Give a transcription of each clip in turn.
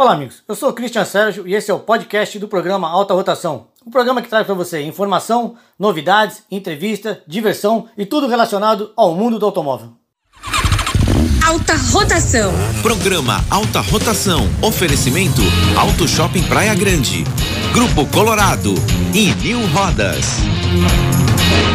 Olá, amigos. Eu sou o Cristian Sérgio e esse é o podcast do programa Alta Rotação. Um programa que traz para você informação, novidades, entrevista, diversão e tudo relacionado ao mundo do automóvel. Alta Rotação. Programa Alta Rotação. Oferecimento Auto Shopping Praia Grande. Grupo Colorado e Mil Rodas.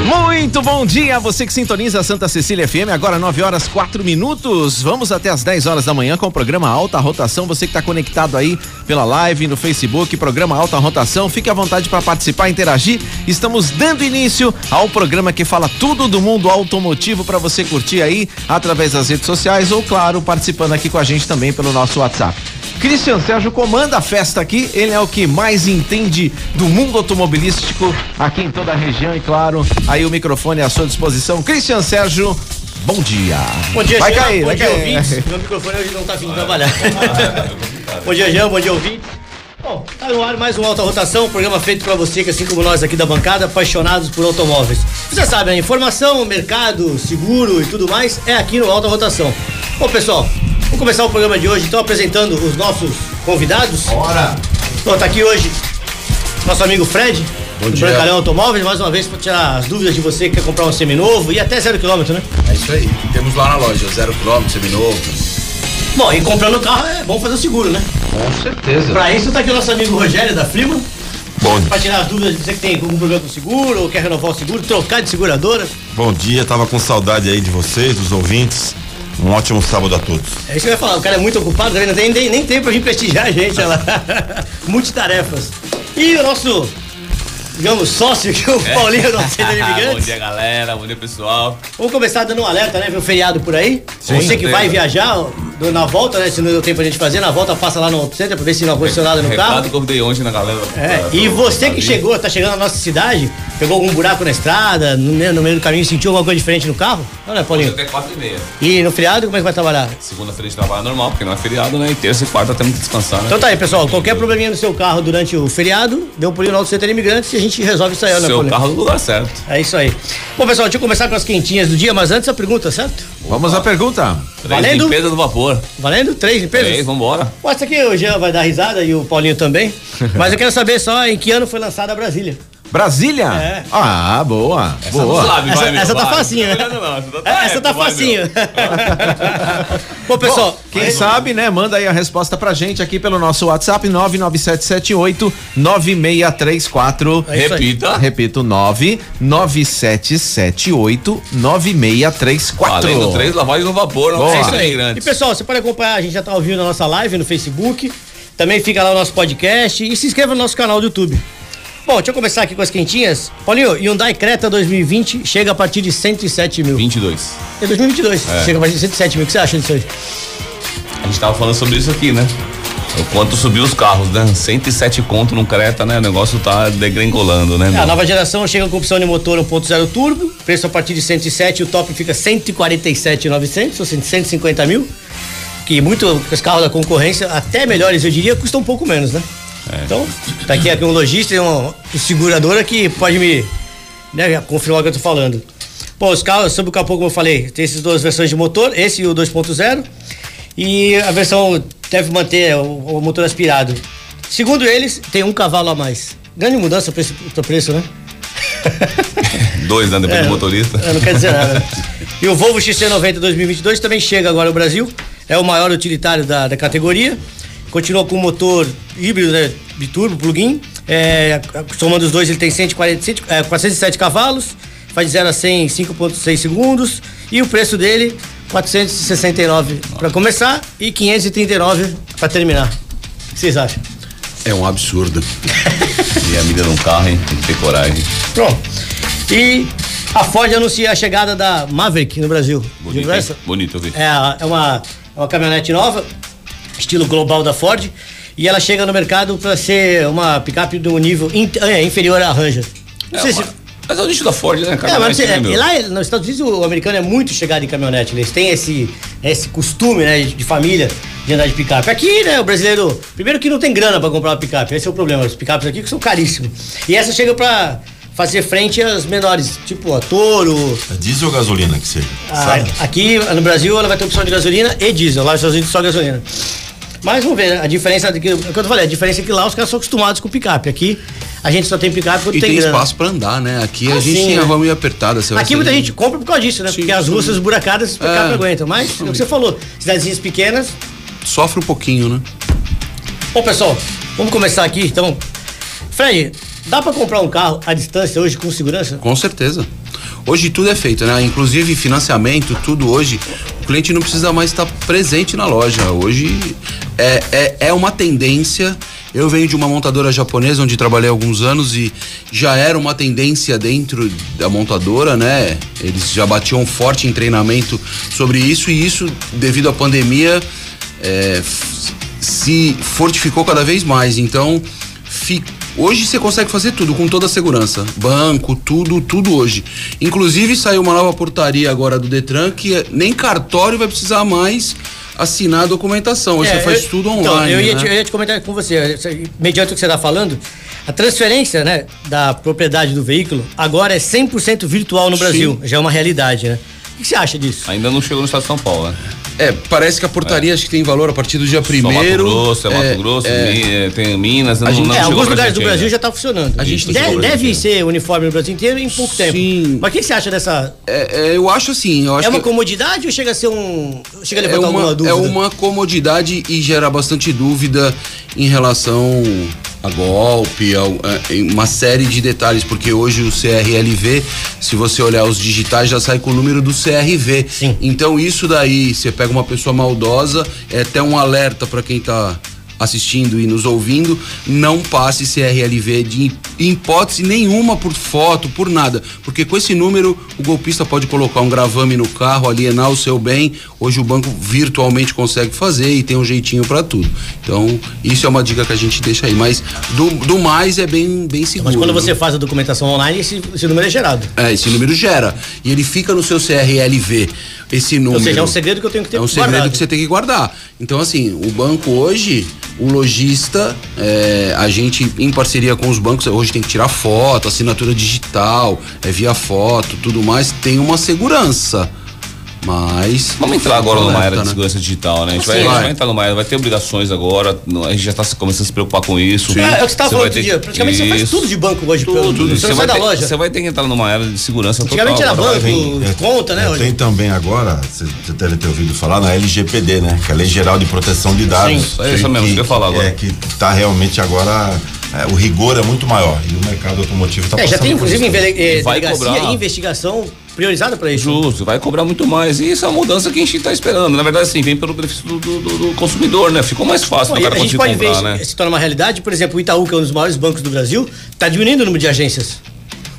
Muito bom dia, você que sintoniza Santa Cecília FM, agora 9 horas 4 minutos. Vamos até as 10 horas da manhã com o programa Alta Rotação. Você que está conectado aí pela live no Facebook, programa Alta Rotação, fique à vontade para participar, interagir. Estamos dando início ao programa que fala tudo do mundo automotivo para você curtir aí através das redes sociais ou, claro, participando aqui com a gente também pelo nosso WhatsApp. Cristian Sérgio comanda a festa aqui, ele é o que mais entende do mundo automobilístico aqui em toda a região e claro, aí o microfone à sua disposição. Cristian Sérgio, bom dia. Bom dia, vai Jean. cair, bom vai dia, cair. ouvintes. Meu microfone hoje não tá afim de trabalhar. bom dia, Jean. Bom dia, ouvintes. Bom, tá no ar mais um Alta Rotação, um programa feito para você que, assim como nós aqui da bancada, apaixonados por automóveis. Você sabe, a informação, mercado, seguro e tudo mais é aqui no Alta Rotação. Bom, pessoal, vamos começar o programa de hoje, então, apresentando os nossos convidados. Bora! Bom, tá aqui hoje nosso amigo Fred, Bom do dia. Brancalhão Automóveis, mais uma vez para tirar as dúvidas de você que quer comprar um seminovo e até zero quilômetro, né? É isso aí. Temos lá na loja, zero quilômetro, seminovo. Bom, e comprando o carro é bom fazer o seguro, né? Com certeza. Pra isso tá aqui o nosso amigo Rogério da Flima, Bom, pra tirar as dúvidas de você que tem algum problema com o seguro, ou quer renovar o seguro, trocar de seguradora. bom dia, tava com saudade aí de vocês, dos ouvintes. Um ótimo sábado a todos. É isso que eu ia falar, o cara é muito ocupado, tem nem, nem tempo pra vir prestigiar a gente, olha lá. Multitarefas. E o nosso, digamos, sócio aqui, o Paulinho do Centro de bom Imigrantes. dia, galera. Bom dia, pessoal. Vamos começar dando um alerta, né? Um feriado por aí. Sim, você que vai viajar do- na volta, né? Se não deu tempo a gente fazer, na volta passa lá no Auto Center pra ver se não aconteceu nada no carro. que eu dei ontem na galera. É, e você que chegou, tá chegando na nossa cidade, pegou algum buraco na estrada, no meio, no meio do caminho, sentiu alguma coisa diferente no carro? Não, né, Paulinho? Até 4 e meia. E no feriado, como é que vai trabalhar? Segunda-feira de trabalho normal, porque não é feriado, né? E terça e quarta temos que descansar, né? Então tá aí, pessoal. Qualquer probleminha no seu carro durante o feriado, dê um pulinho no Auto Center Imigrantes e a gente resolve isso aí, né, Seu Paulinho? carro no lugar certo. É isso aí. Bom, pessoal, deixa eu começar com as quentinhas do dia, mas antes a pergunta, certo? Vamos à pergunta. Três Valendo? limpeza do vapor. Valendo? Três limpezas? Três, vambora. Pô, essa aqui o Jean vai dar risada e o Paulinho também. Mas eu quero saber só em que ano foi lançada a Brasília. Brasília? É. Ah, boa. boa. Não sabe, Essa- vai, essa tá vai. facinho, né? Não, não, não, essa tá, É, essa tá vai, facinho. Bom, pessoal, Quem sabe, né? Manda aí a resposta pra gente aqui pelo nosso WhatsApp 99778 9634. É. Repita. Repito, 99778 9634. Além do três, lavagem no vapor. Não Boa. É isso aí. E pessoal, você pode acompanhar, a gente já tá ouvindo a nossa live no Facebook. Também fica lá o nosso podcast e se inscreva no nosso canal do YouTube. Bom, deixa eu começar aqui com as quentinhas. Paulinho, Hyundai Creta 2020 chega a partir de 107 mil. 22. É 2022, chega a partir de 107 mil. O que você acha disso aí? A gente tava falando sobre isso aqui, né? O quanto subiu os carros, né? 107 conto no Creta, né? O negócio tá degringolando, né? É, a nova geração chega com opção de motor 1.0 turbo, preço a partir de 107, o top fica 147,900, ou seja, 150 mil. Que muito os carros da concorrência, até melhores eu diria, custam um pouco menos, né? Então, tá aqui, um lojista e uma, seguradora que pode me né, confirmar o que eu tô falando. Bom, os carros, sobre o capô, como eu falei, tem essas duas versões de motor, esse e o 2.0. E a versão deve manter o, o motor aspirado. Segundo eles, tem um cavalo a mais. Grande mudança para o preço, né? Dois, né? Depende É, do motorista. é, não quer dizer nada. E o Volvo XC90 2022 também chega agora ao Brasil. É o maior utilitário da, da categoria. Continua com motor híbrido, né, biturbo, plug-in. É, somando os dois, ele tem 140, cento- é, 407 cavalos. Faz de 0 a 100 em 5,6 segundos. E o preço dele, 469 para começar e 539 para terminar. O que vocês acham? É um absurdo. E a mídia num carro, hein? Tem que ter coragem. Pronto. E a Ford anuncia a chegada da Maverick no Brasil. Bonito? Bonito, eu vi. É, é uma, é uma caminhonete nova, estilo global da Ford, e ela chega no mercado para ser uma picape do nível in- é, inferior à Ranger. Não É, sei se. uma- Mas é o nicho da Ford, né, cara? É, mas sei, né, é, lá nos Estados Unidos o americano é muito chegado em caminhonete, eles têm esse, esse costume, né, de, de família de andar de picape. Aqui, né, o brasileiro, primeiro que não tem grana para comprar uma picape, esse é o problema, os picapes aqui que são caríssimos. E essa chega para fazer frente às menores, tipo a Toro, É diesel ou gasolina que seja? ah, aqui no Brasil ela vai ter opção de gasolina e diesel. Lá nos Estados Unidos só gasolina. Mas vamos ver, a diferença que, é o que eu falei, a diferença é que lá os caras são acostumados com picape. Aqui a gente só tem picape quando E tem, tem grana. espaço pra andar, né? Aqui Ah, a gente sim, tem a né? rua meio apertada. Aqui muita gente compra por causa disso, né? Sim, Porque as ruas esburacadas, os picape É. aguentam. Mas, é o que você falou, cidadezinhas pequenas. Sofre um pouquinho, né? Bom, pessoal, vamos começar aqui, então. Fred, dá pra comprar um carro à distância hoje com segurança? Com certeza. Hoje tudo é feito, né? Inclusive financiamento, tudo hoje. O cliente não precisa mais estar presente na loja. Hoje é, é, é uma tendência. Eu venho de uma montadora japonesa onde trabalhei alguns anos e já era uma tendência dentro da montadora, né? Eles já batiam forte em treinamento sobre isso e isso, devido à pandemia, é, se fortificou cada vez mais. Então, fi- hoje você consegue fazer tudo com toda a segurança. Banco, tudo, tudo hoje. Inclusive saiu uma nova portaria agora do Detran que é- nem cartório vai precisar mais assinar a documentação. Hoje É, você faz eu- tudo então, online. eu, ia né? te, eu ia te comentar com você, mediante o que você está falando, a transferência né, da propriedade do veículo agora é 100% virtual no Brasil. Já é uma realidade, né? O que você acha disso? Ainda não chegou no estado de São Paulo, né? É, parece que a portaria acho que tem valor a partir do dia Só primeiro. Mato Grosso, é Mato É, Grosso, é. É, tem Minas, não, gente- não É, alguns lugares do Brasil ainda. já está funcionando. A gente De- tem que- deve ser uniforme no Brasil inteiro em pouco tempo. Sim. Mas o que você acha dessa. É, é, eu acho assim, eu acho É uma comodidade ou chega a ser um. Chega a é levantar uma, alguma dúvida? é uma comodidade e gera bastante dúvida em relação a golpe, a, a- uma série de detalhes, porque hoje o CRLV, se você olhar os digitais, já sai com o número do CRV. Sim. Então isso daí, você pega uma pessoa maldosa, é até um alerta para quem tá assistindo e nos ouvindo, não passe CRLV de hipótese nenhuma por foto, por nada, porque com esse número o golpista pode colocar um gravame no carro, alienar o seu bem. Hoje o banco virtualmente consegue fazer e tem um jeitinho para tudo. Então, isso é uma dica que a gente deixa aí, mas do, do mais é bem bem seguro. Mas quando você faz a documentação online, esse, esse número é gerado. É, esse número gera. E ele fica no seu CRLV. Esse número. Ou seja, é um segredo que eu tenho que ter É um segredo guardado. que você tem que guardar. Então, assim, o banco hoje, o lojista, é, a gente, em parceria com os bancos, hoje tem que tirar foto, assinatura digital, é via foto, tudo mais, tem uma segurança. Mas. Vamos entrar agora numa era de né? segurança digital, né? A gente, Sim. vai, a gente Vai. entrar numa era, vai ter obrigações agora, a gente já está começando a se preocupar com isso. É, é o que você estava falando vai outro ter dia. Praticamente você faz Isso. tudo de banco hoje. pelo- Tudo, Você sai vai da loja. Você vai ter que entrar numa era de segurança Antigamente total. era agora. banco, Tem- conta, né? é, hoje. Tem também agora, você você deve ter ouvido falar na LGPD, né? Que é a Lei Geral de Proteção de Dados. Sim, é isso mesmo, isso que eu ia falar agora. É que tá realmente agora, é, o rigor é muito maior e o mercado automotivo está É, já tem inclusive eh, Vai cobrar. e investigação priorizada para isso. Justo, vai cobrar muito mais. E isso é uma mudança que a gente está esperando. Na verdade, assim, vem pelo benefício do, do- do- do consumidor, né? Ficou mais fácil Bom, o cara a gente conseguir pode ver comprar, isso né? se torna uma realidade. Por exemplo, o Itaú, que é um dos maiores bancos do Brasil, está diminuindo o número de agências.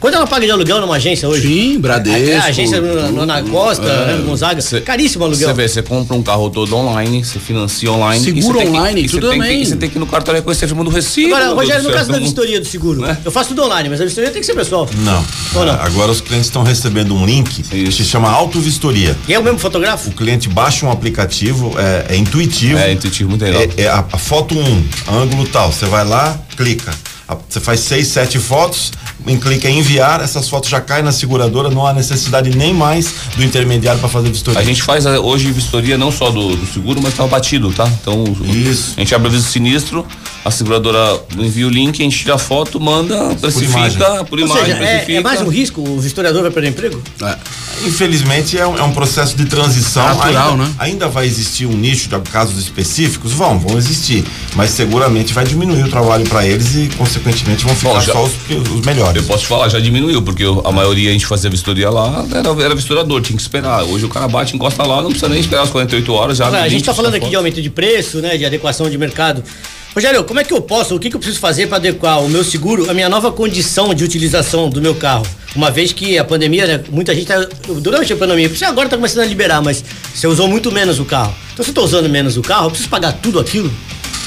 Quanto ela paga de aluguel numa agência hoje? Sim, Bradesco. É, a agência no, no, na Costa, né, no Gonzaga. Cê- Caríssimo aluguel. Você vê, você compra um carro todo online, você financia online. Seguro que- online, e você tudo que- também. você tem que ir no cartório reconhecer a firma do recibo. Agora, Rogério, no caso da vistoria do seguro, Né? eu faço tudo online, mas a vistoria tem que ser pessoal. Não. Ou não? Agora os clientes estão recebendo um link que se chama autovistoria. E é o mesmo fotógrafo? O cliente baixa um aplicativo, é, é intuitivo. É intuitivo, muito legal. É, é a, a foto 1, um, ângulo tal. Você vai lá, clica. A- Você faz seis, sete fotos, em clica em enviar, essas fotos já caem na seguradora, não há necessidade nem mais do intermediário para fazer vistoria. A gente faz eh, hoje vistoria não só do, do seguro, mas tá batido, tá? Então Isso. a gente abre o aviso sinistro, a seguradora envia o link, a gente tira a foto, manda, precifica, imagem. por Ou imagem, seja, é, precifica. é mais um risco? O historiador vai perder emprego? É. Infelizmente é um, é um processo de transição. Natural, ainda, né? ainda vai existir um nicho de casos específicos? Vão, vão existir. Mas seguramente vai diminuir o trabalho para eles e, consequentemente, vão ficar Bom, já- só os, os melhores. Eu posso te falar, já diminuiu, porque eu- a maioria a gente fazia vistoria lá, era, era vistorador, tinha que esperar. Hoje o cara bate, encosta lá, não precisa nem esperar as 48 horas, já Agora, a gente está falando aqui de aumento de preço, né? De adequação de mercado. Rogério, como é que eu posso, o que, que eu preciso fazer para adequar o meu seguro à minha nova condição de utilização do meu carro? Uma vez que a pandemia, né, muita gente tá, durante a pandemia, você agora está começando a liberar, mas você usou muito menos o carro. Então se eu tô usando menos o carro, eu preciso pagar tudo aquilo?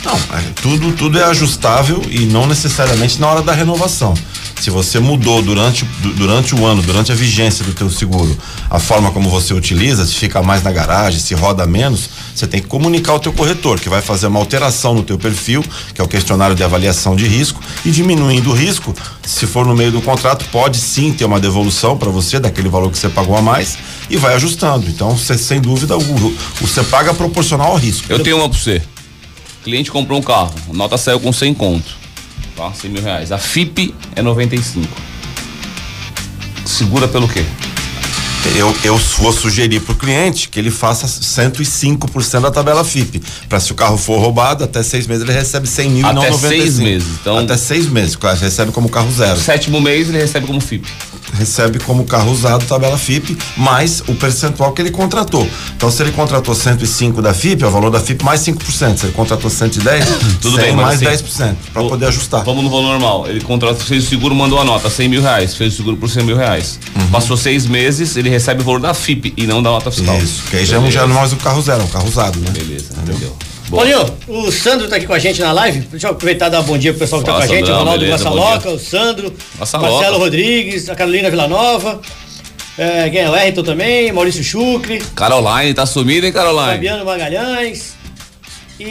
Não, tudo, tudo é ajustável e não necessariamente na hora da renovação. Se você mudou durante, du- durante o ano, durante a vigência do teu seguro, a forma como você utiliza, se fica mais na garagem, se roda menos, você tem que comunicar ao teu corretor, que vai fazer uma alteração no teu perfil, que é o questionário de avaliação de risco, e diminuindo o risco, se for no meio do contrato, pode sim ter uma devolução para você daquele valor que você pagou a mais e vai ajustando. Então, você, sem dúvida, o, você paga proporcional ao risco. Eu tenho uma pra você. Cliente comprou um carro, a nota saiu com 100 conto, tá? 100 mil reais. A FIP é 95. Segura pelo quê? Eu, eu vou sugerir pro cliente que ele faça 105% da tabela FIP. Pra se o carro for roubado, até seis meses ele recebe 100 mil Até e não 95. seis meses, então- Até seis meses, claro, recebe como carro zero. Sétimo mês ele recebe como FIP. Recebe como carro usado tabela FIP mais o percentual que ele contratou. Então, se ele contratou 105 da FIP, é o valor da FIP mais 5%. Se ele contratou 110, Tudo 100 bem, mais assim, 10%, para poder ajustar. Vamos no valor normal. Ele contrata, fez o seguro, mandou a nota, 100 mil reais. Fez o seguro por 100 mil reais. Uhum. Passou seis meses, ele recebe o valor da FIP e não da nota fiscal. Isso, que aí já, já não é mais o carro zero, é um carro usado, né? Beleza, entendeu? Boa. Paulinho, o Sandro tá aqui com a gente na live. Deixa eu aproveitar e dar um bom dia pro pessoal que tá Fala, com a gente. Sandrão, o Ronaldo beleza, Massaloca, o Sandro, Massaloca. Marcelo Rodrigues, a Carolina Villanova, é, quem é o também, Maurício Chucre, Caroline, tá sumida, hein, Caroline? Fabiano Magalhães. E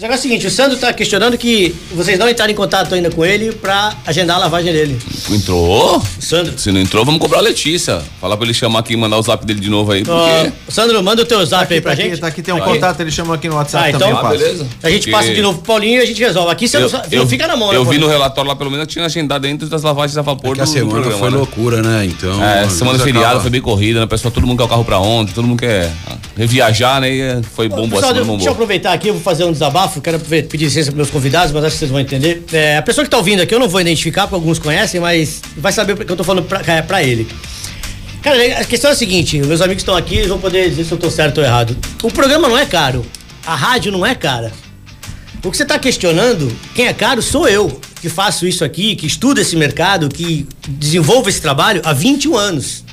negócio é o seguinte, o Sandro tá questionando que vocês não entraram em contato ainda com ele pra agendar a lavagem dele. Entrou? O Sandro. Se não entrou, vamos cobrar a Letícia. Falar pra ele chamar aqui e mandar o zap dele de novo aí. Porque... Sandro, manda o teu zap aí pra tá gente. Aqui, tá aqui, tem um Aí. contato, ele chamou aqui no WhatsApp Ah, então- também, eu Ah, passo. beleza. A gente Porque passa de novo pro Paulinho e a gente resolve. Aqui você Eu, não, eu- fica na mão, né, Eu vi no relatório lá, pelo menos, tinha agendado dentro das lavagens a vapor Porque a do, do semana programa, foi né? loucura, né? Então. É, semana feriado acaba- foi bem corrida, né? Pessoal, todo mundo quer o carro pra ontem, todo mundo quer reviajar, né? Foi bom, boa Pessoal, semana, deixa bom, eu boa. aproveitar aqui, eu vou fazer um desabafo, quero pedir licença para meus convidados, mas acho que vocês vão entender. É, a pessoa que tá ouvindo aqui, eu não vou identificar, porque alguns conhecem, mas vai saber porque eu tô falando pra, é, ele. Cara, a questão é a seguinte, meus amigos estão aqui, eles vão poder dizer se eu tô certo ou errado. O programa não é caro, a rádio não é cara. O que você está questionando, quem é caro sou eu, que faço isso aqui, que estudo esse mercado, que desenvolvo esse trabalho há 21 anos.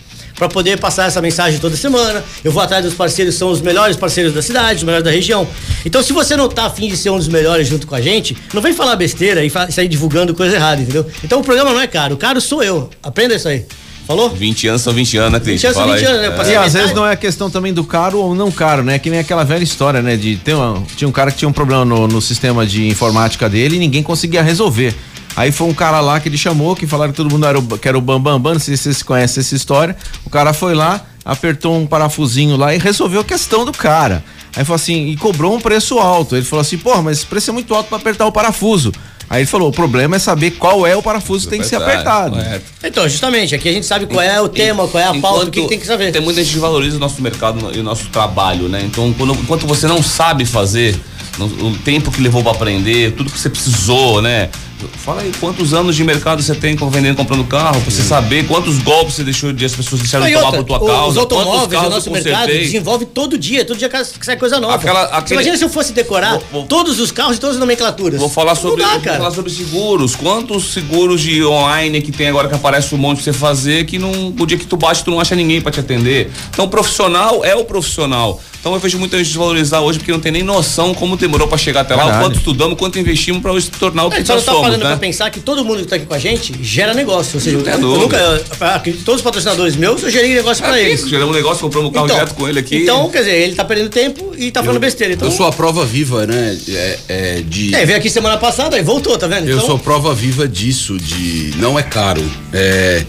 Para poder passar essa mensagem toda semana. Eu vou atrás dos parceiros, são os melhores parceiros da cidade, os melhores da região. Então, se você não tá afim de ser um dos melhores junto com a gente, não vem falar besteira e fa- sair divulgando coisa errada, entendeu? Então o programa não é caro, o caro sou eu. Aprenda isso aí. Falou? 20 anos são 20 anos, né, Cris? 20 anos são Fala 20 aí. anos, né? É. E às metade- vezes não é a questão também do caro ou não caro, né? Que nem aquela velha história, né? De ter uma, tinha um cara que tinha um problema no, no sistema de informática dele e ninguém conseguia resolver. Aí foi um cara lá que ele chamou, que falaram que todo mundo era o, que era o Bambam Bam, não sei se vocês conhecem essa história. O cara foi lá, apertou um parafusinho lá e resolveu a questão do cara. Aí falou assim, e cobrou um preço alto. Ele falou assim, porra, mas esse preço é muito alto para apertar o parafuso. Aí ele falou, o problema é saber qual é o parafuso que tem que ser apertado. Correto. Então, justamente, aqui a gente sabe qual é o tema, qual é a pauta, o que, que tem que saber. Tem muita gente que valoriza o nosso mercado e o nosso trabalho, né? Então, quando, enquanto você não sabe fazer, no- o tempo que levou pra aprender, tudo que você precisou, né? Fala aí, quantos anos de mercado você tem com- vendendo, comprando carro, pra você saber quantos golpes você deixou de as pessoas deixaram de tomar outra, por tua o- causa. Os quantos automóveis, o carros nosso mercado desenvolve todo dia, todo dia ca- sai coisa nova. Aquela- aquele- Imagina se eu fosse decorar Vou- vou- todos os carros e todas as nomenclaturas. Vou falar sobre, dá, vou cara. falar sobre seguros. Quantos seguros de online que tem agora que aparece um monte pra você fazer que não, o dia que tu bate tu não acha ninguém pra te atender. Então o profissional é o profissional. Então eu vejo muita gente desvalorizar hoje porque não tem nem noção como demorou pra chegar até lá, o Verdade. quanto estudamos, quanto investimos pra hoje se tornar o A que nós tá somos, falando né? pra pensar que todo mundo que tá aqui com a gente gera negócio. Ou seja, tem eu, eu nunca. eu que todos os patrocinadores meus, eu gerei negócio pra É eles. geramos um negócio, compramos um carro direto com ele aqui. Então, quer dizer, ele tá perdendo tempo e tá falando besteira. Então, Eu sou a prova viva, né? É, é, de. É, veio aqui semana passada e voltou, tá vendo? Eu então, sou prova viva disso, de não é caro. É,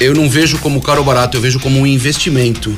eu não vejo como caro ou barato, eu vejo como um investimento.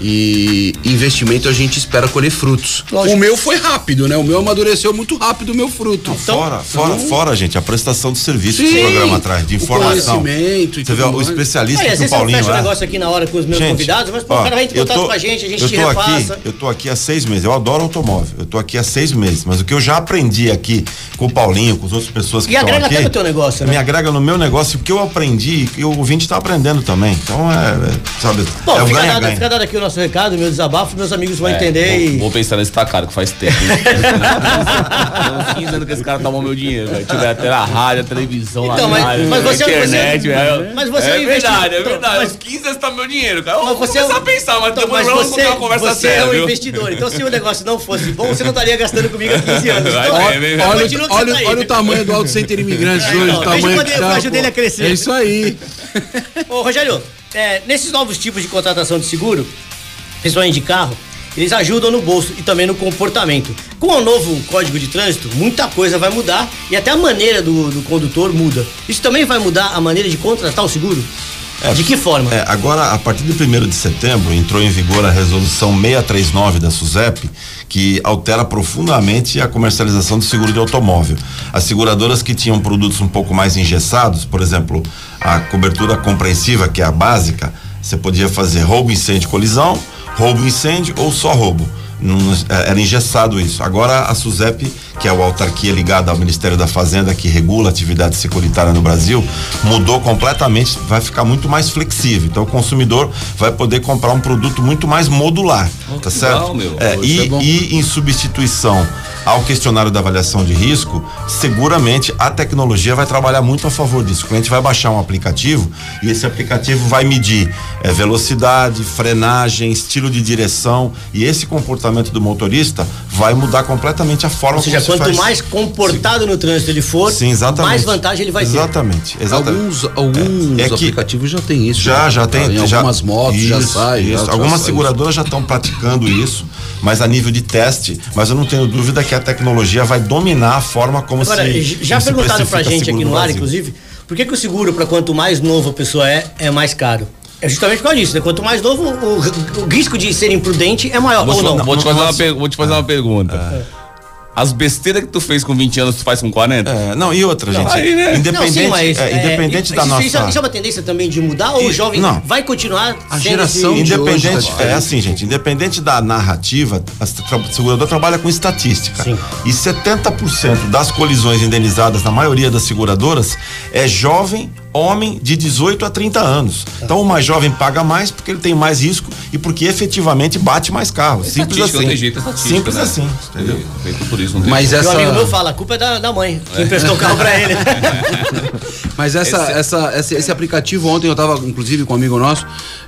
E investimento a gente espera colher frutos. Lógico. O meu foi rápido, né? O meu amadureceu muito rápido o meu fruto. Então- fora, fora, fora, gente, a prestação de serviço que Sim. o programa traz, de O informação. conhecimento e Você vê, o mais. especialista às que o Paulinho fecho o é. negócio aqui na hora com os meus Gente, convidados, mas pô, ó, o cara vai entrar em eu contato tô- com a gente, a gente eu te tô repassa. Aqui, eu tô aqui há seis meses. Eu adoro automóvel. Eu tô aqui há seis meses. Mas o que eu já aprendi aqui com o Paulinho, com as outras pessoas que E estão agrega aqui. até no teu negócio, né? Me agrega no meu negócio, o que eu aprendi e o ouvinte está aprendendo também. Então é, é, sabe, Bom, é o fica, dado, ganha-ganha. fica dado aqui o nosso recado, meu desabafo, meus amigos vão É, entender vou, e. vou pensar nesse tá caro, que faz tempo. Tem uns 15 anos que esse cara tomou meu dinheiro, velho. Tiver até a rádio, a televisão, Então, mas- rádio, mas você- a internet, você- velho. mas você é é um verdade, é investidor. verdade. Mas- Uns 15 anos tá meu dinheiro, cara. Eu Mas vou você é começar um- a pensar, mas Então, depois mas vamos você, uma conversa você séria, é um viu? investidor. Então, se o negócio não fosse bom, você não estaria gastando comigo há 15 anos. Então. Olha, que olha, você tá olha o tamanho do Auto Center Imigrantes É, hoje, então, o tamanho que tá, ágio pô. dele a crescer. É isso aí. Ô, Rogério, é, nesses novos tipos de contratação de seguro, principalmente de carro, eles ajudam no bolso e também no comportamento. Com o novo Código de Trânsito, muita coisa vai mudar e até a maneira do, do condutor muda. Isso também vai mudar a maneira de contratar o seguro? É, de que forma? É, agora, a partir de 1 de setembro, entrou em vigor a resolução 639 da SUSEP, que altera profundamente a comercialização do seguro de automóvel. As seguradoras que tinham produtos um pouco mais engessados, por exemplo, a cobertura compreensiva, que é a básica, você podia fazer roubo, incêndio, colisão, roubo, incêndio ou só roubo. Não, é, era engessado isso. Agora a SUSEP, que é a autarquia ligada ao Ministério da Fazenda, que regula a atividade securitária no Brasil, mudou completamente, vai ficar muito mais flexível. Então o consumidor vai poder comprar um produto muito mais modular. Oh, tá certo? legal, meu. É, e, é e em substituição ao questionário da avaliação de risco, seguramente a tecnologia vai trabalhar muito a favor disso. O cliente vai baixar um aplicativo e esse aplicativo vai medir eh, velocidade, frenagem, estilo de direção e esse comportamento do motorista vai mudar completamente a forma Ou seja, quanto faz. mais comportado no trânsito ele for, Sim, exatamente. mais vantagem ele vai ter. Exatamente, exatamente. Alguns, alguns É, é que- aplicativos já tem isso. Já, né? já tem. Em já, algumas motos já Isso, sai. já- isso. já Algumas sai seguradoras já estão praticando isso, mas a nível de teste. Mas eu não tenho dúvida que a tecnologia vai dominar a forma como Agora, se. já como se perguntaram pra gente aqui no ar, inclusive, por que, que o seguro, para quanto mais novo a pessoa é, é mais caro? É justamente por causa disso, né? Quanto mais novo, o, o risco de ser imprudente é maior, Vou ou te, não? vou te fazer, uma, vou te fazer uma pergunta. As besteiras que tu fez com 20 anos, tu faz com 40? É, não, e outra, gente. aí, né? Independente, Não, sim, mas, é, é, independente da isso, nossa. Isso, isso é uma tendência também de mudar ou o jovem não. vai continuar A geração esse- de hoje Independente, tá é assim, gente, independente da narrativa, a seguradora trabalha com estatística. Sim. E 70% das colisões indenizadas na maioria das seguradoras é jovem, homem de 18 a 30 anos. Então o mais jovem paga mais porque ele tem mais risco e porque efetivamente bate mais carro. Simples Estatística, assim. jeito, é Simples né? assim, entendeu? Feito por isso, não tem Mas essa. um amigo meu fala, a culpa é da, da mãe, que emprestou o carro pra ele. Mas essa, essa, esse, esse aplicativo ontem eu tava, inclusive, com um amigo nosso,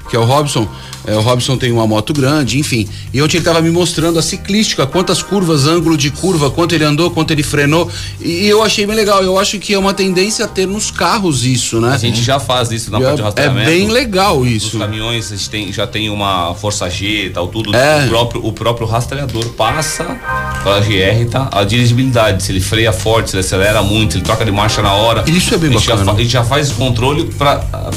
que é o Robson. É, o Robson tem uma moto grande, enfim. E ontem ele tava me mostrando a ciclística, quantas curvas, ângulo de curva, quanto ele andou, quanto ele frenou. E, eu achei bem legal. Eu acho que é uma tendência a ter nos carros isso, né? A gente já faz isso na parte de é, é rastreamento. bem legal Os isso. caminhões a gente tem, já tem uma força G e tal, tudo. É. O, próprio, o próprio rastreador passa pela GR, tá? A dirigibilidade, se ele freia forte, se ele acelera muito, se ele troca de marcha na hora. Isso é bem a bacana. Já, a gente já faz esse controle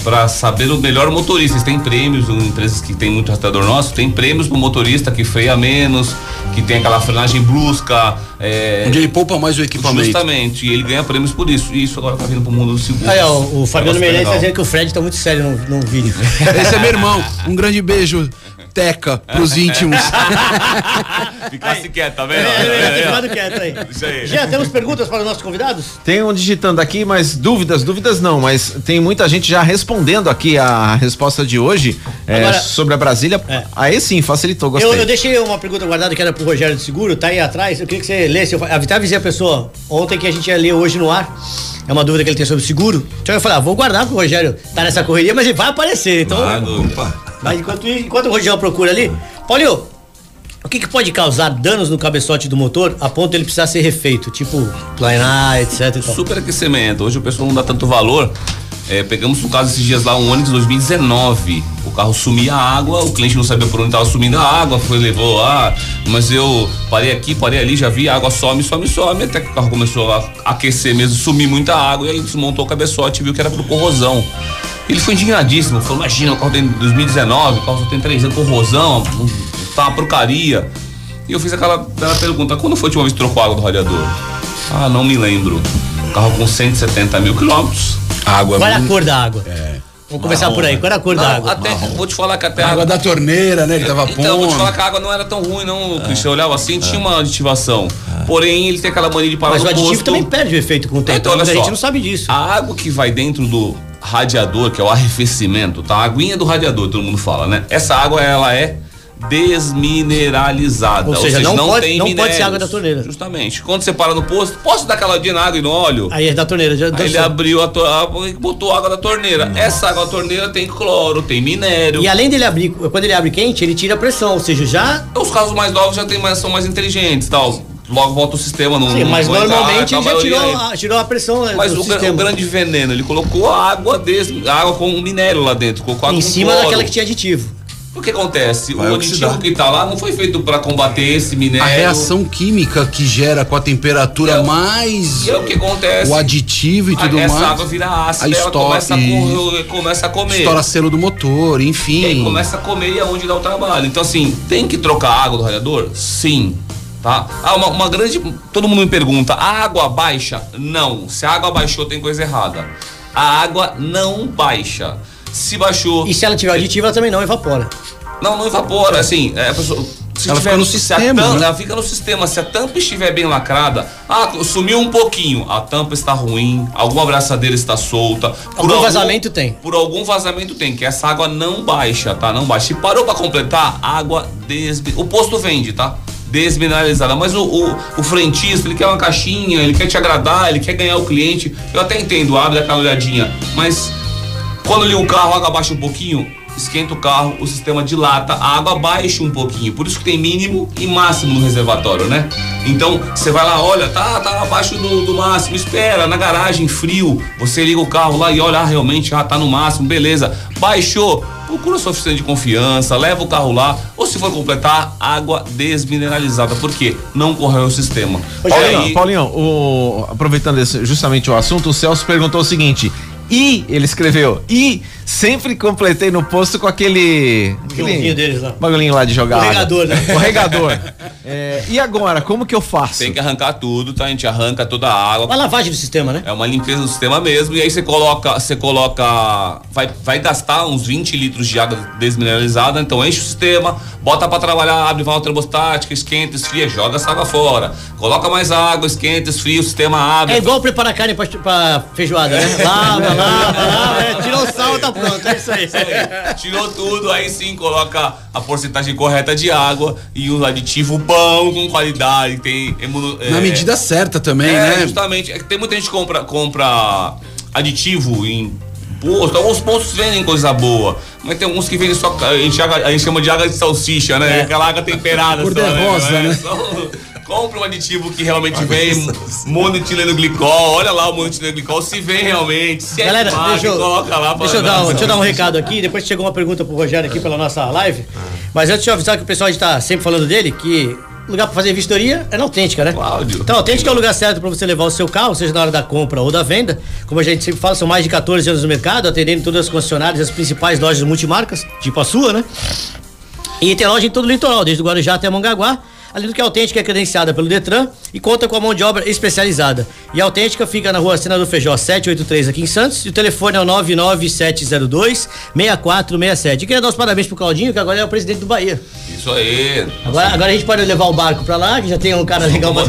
pra saber o melhor motorista. Eles têm prêmios, em empresas que tem muito rastreador nosso, tem prêmios pro motorista que freia menos, que tem aquela frenagem brusca. É, Onde ele poupa mais o equipamento. Justamente, e ele ganha prêmios por isso. E isso agora tá vindo pro mundo do seguro. Aí, ó, o Fabiano legal. tá dizendo que o Fred tá muito sério no, no vídeo. Esse é meu irmão. Um grande beijo, Teca, pros íntimos. Ficasse quieto, tá vendo? É, é, É, é, é, ficado quieto aí. Isso aí. Já temos perguntas para os nossos convidados? Tem um digitando aqui, mas dúvidas, dúvidas não, mas tem muita gente já respondendo aqui a resposta de hoje é, Agora- sobre a Brasília. É. Aí sim, facilitou, gostei. Eu, eu deixei uma pergunta guardada que era pro Rogério do Seguro, tá aí atrás. Eu queria que você lesse. Eu até avisei a pessoa ontem que a gente ia ler hoje no ar. É uma dúvida que ele tem sobre seguro. Então eu falei, ah, vou guardar pro Rogério tá nessa correria, mas ele vai aparecer. Então, Ah, dúvida. Mas enquanto, enquanto o Rogério procura ali, Paulinho, o que, que pode causar danos no cabeçote do motor a ponto de ele precisar ser refeito? Tipo, planar, etc. Superaquecimento. Hoje o pessoal não dá tanto valor. É, pegamos um caso esses dias lá, um Onix 2019. O carro sumia a água, o cliente não sabia por onde estava sumindo a água, foi, levou lá. Mas eu parei aqui, parei ali, já vi, a água some, some, some. Até que o carro começou a aquecer mesmo, sumir muita água. E aí desmontou o cabeçote e viu que era por corrosão. Ele foi indignadíssimo, falou: Imagina, o carro tem 2019, o carro só tem três anos, corrosão, tá uma porcaria. E eu fiz aquela, aquela pergunta: quando foi a última vez que trocou a água do radiador? Ah, não me lembro. Carro com 170 mil quilômetros. Água. Qual é a cor da água? Vamos começar por aí. Qual é a cor da Não, água? até, vou te falar que até A água da torneira, né? Ele tava Então, eu vou te falar pondo. que a água não era tão ruim, não, Cristian. Eu olhava assim, tinha uma aditivação. Porém, ele tem aquela mania de parar Mas no o aditivo posto. também perde o efeito com o tempo. Então, olha mas a só. gente não sabe disso. A água que vai dentro do radiador, que é o arrefecimento, tá? A aguinha do radiador, todo mundo fala, né? Essa água, ela é desmineralizada. Ou seja, não pode- tem não pode ser minérios. água da torneira. Justamente. Quando você para no posto, posso dar aquela de na água e no óleo? Aí é da torneira. Já ele abriu a, to- a e botou água da torneira. Essa água da torneira tem cloro, tem minério. E além dele abrir, quando ele abre quente, ele tira a pressão, ou seja, já. Os carros mais novos já tem mais, são mais inteligentes tal. Logo volta o sistema. Não, Sim, não mas entrar, normalmente a ele já maioria tirou a, tirou a pressão né, Mas do o, o grande veneno, ele colocou água desse, água com minério lá dentro, colocou água em com cima cloro. daquela que tinha aditivo. O que acontece? Vai o oxidar. aditivo que tá lá não foi feito para combater esse minério. A reação química que gera com a temperatura é mais é o que acontece? o aditivo e tudo essa mais. água vira ácida, ela começa a, co- começa a comer. Estoura selo do motor, E aí enfim. começa a comer e é onde dá o trabalho. Então, assim, tem que trocar a água do radiador? Sim. Tá? Ah, uma, uma grande. Todo mundo me pergunta: a água baixa? Não. Se a água baixou, tem coisa errada. A água não baixa. Se baixou. E se ela tiver aditiva, ela também não evapora. Não, não evapora, assim, é, a pessoa, se Ela tiver- fica no se sistema, tampa- né? Ela fica no sistema. Se a tampa estiver bem lacrada, ah, sumiu um pouquinho, a tampa está ruim, alguma abraçadeira está solta. por Algum vazamento tem. Por algum vazamento tem, que essa água não baixa, tá? Não baixa. Se parou pra completar, água desmi... O posto vende, tá? Desmineralizada. Mas o, o, o frentista, ele quer uma caixinha, ele quer te agradar, ele quer ganhar o cliente. Eu até entendo, abre aquela olhadinha. Mas quando liga o carro, a água baixa um pouquinho, esquenta o carro, o sistema dilata, a água baixa um pouquinho. Por isso que tem mínimo e máximo no reservatório, né? Então, você vai lá, olha, tá, tá abaixo do, do máximo, espera, na garagem, frio. Você liga o carro lá e olha, ah, realmente, ah, tá no máximo, beleza. Baixou, procura sua oficina de confiança, leva o carro lá, ou se for completar, água desmineralizada, porque não correu o sistema. Paulinho, Aí- Paulinho, o- aproveitando esse- justamente o assunto, o Celso perguntou o seguinte. E ele escreveu, e sempre completei no posto com aquele. aquele deles lá. Bagulhinho lá de jogar. O regador, né? O regador. É, e agora, como que eu faço? Tem que arrancar tudo, tá? A gente arranca toda a água. Uma lavagem do sistema, né? É uma limpeza do sistema mesmo. E aí você coloca, você coloca, vai, vai gastar uns 20 litros de água desmineralizada. Então enche o sistema, bota pra trabalhar, abre válvula termostática, esquenta, esfria, joga essa água fora. Coloca mais água, esquenta, esfria, o sistema abre. É igual preparar carne pra, pra feijoada, né? Lava, lava, lava, é, tira o sal, tá pronto. É isso aí. Isso aí. Tirou tudo, aí sim coloca a porcentagem correta de água e um aditivo bom, com qualidade, tem imuno- Na é, medida certa também, É, né? justamente. É que tem muita gente que compra, compra aditivo em posto. Alguns postos vendem coisa boa. Mas tem alguns que vendem só. A gente, chama- a gente chama de água de salsicha, né? É. Aquela água temperada. Cor só, de rosa, É, né? só- compra um aditivo que realmente vem, monoetileno glicol, olha lá o monoetileno glicol, se vem realmente, se Galera, é de marca, deixa eu, coloca lá. deixa, eu dar um, deixa eu dar um recado aqui. Depois chegou uma pergunta pro Rogério aqui pela nossa live. Mas antes de eu avisar que o pessoal a gente tá sempre falando dele, que o lugar pra fazer vistoria é na autêntica, né? Cláudio. Então, a autêntica é o lugar certo pra você levar o seu carro, seja na hora da compra ou da venda. Como a gente sempre fala, são mais de 14 anos no mercado, atendendo todas as concessionárias as principais lojas multimarcas, tipo a sua, né? E tem loja em todo o litoral, desde o Guarujá até Mongaguá. Além do que a Autêntica é credenciada pelo Detran e conta com a mão de obra especializada. E a Autêntica fica na rua Senador Feijó 783 aqui em Santos. E o telefone é o 99702 6467. E queria dar os parabéns pro Claudinho, que agora é o presidente do Bahia. Isso aí. Agora, agora a gente pode levar o barco pra lá, que já tem um cara legal pra.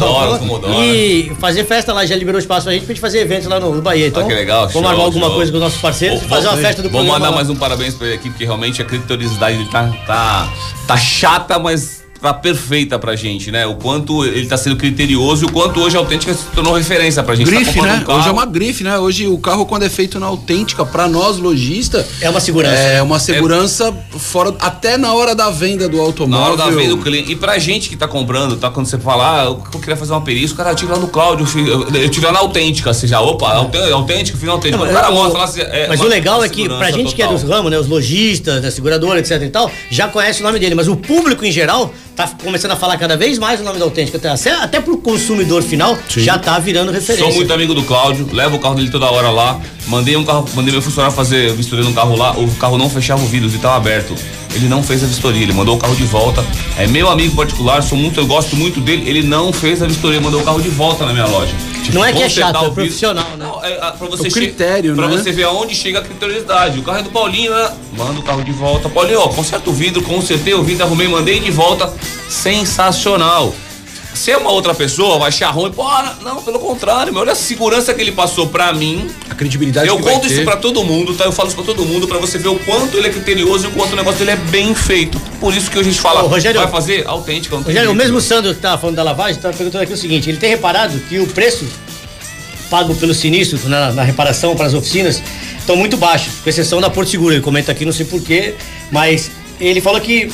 E fazer festa lá, já liberou espaço pra gente pra gente fazer eventos lá no, no Bahia. Então, Ah, que legal, vamos show, armar alguma show. coisa com os nossos parceiros e fazer uma festa do Vou programa mandar lá. mais um parabéns pra ele aqui, porque realmente a creditoriedade dele tá, tá, tá chata, mas tá perfeita pra gente, né? O quanto ele tá sendo criterioso e o quanto hoje a autêntica se tornou referência pra gente. Tá Grife, comprando né? um Hoje é uma grife, né? Hoje o carro, quando é feito na autêntica, pra nós lojistas. É uma segurança. É uma segurança fora. Até na hora da venda do Na automóvel. hora da venda do cliente. E pra gente que tá comprando, tá? Quando você fala, ah, eu, eu queria fazer uma perícia, o cara, eu tive lá no Cláudio, eu, eu, eu tive lá na autêntica, você já, opa, autê- autêntica, fiz na autêntica. Não, o cara mas mostra o- lá. se- é mas o legal é que pra gente que é total. dos ramos, né, os lojistas, da seguradora, etc e tal, já conhece o nome dele, mas o público em geral tá começando a falar cada vez mais o nome da autêntica, até, até- até pro consumidor final já tá virando referência. Sou muito amigo do Cláudio, levo o carro dele toda hora lá. Mandei um carro, mandei meu funcionário fazer vistoria no carro lá, o carro não fechava o vidro, ele tava aberto. Ele não fez a vistoria, ele mandou o carro de volta. É meu amigo particular, sou muito, eu gosto muito dele. Ele não fez a vistoria, mandou o carro de volta na minha loja. Não é que é chato, é o profissional, né? Não, é, ah, pra você O che- critério, pra né? você ver aonde chega a criterialidade. O carro é do Paulinho, né? Manda o carro de volta. Paulinho, ó, conserta o vidro, consertei o vidro, arrumei, mandei de volta. Sensacional. Se é uma outra pessoa, vai achar ruim. Pô, não, pelo contrário, meu, olha a segurança que ele passou pra mim. A credibilidade Eu que vai conto isso ter. pra todo mundo, tá? Eu falo isso pra todo mundo pra você ver o quanto ele é criterioso e o quanto o negócio dele é bem feito. Por isso que a gente fala, Ô, Rogério, vai fazer autêntica, Rogério, o mesmo Sandro que tava falando da lavagem, tá perguntando aqui o seguinte: ele tem reparado que o preço pago pelo sinistro na, na reparação para as oficinas estão muito baixos, com exceção da Porto Seguro. Ele comenta aqui, não sei porquê, mas ele falou que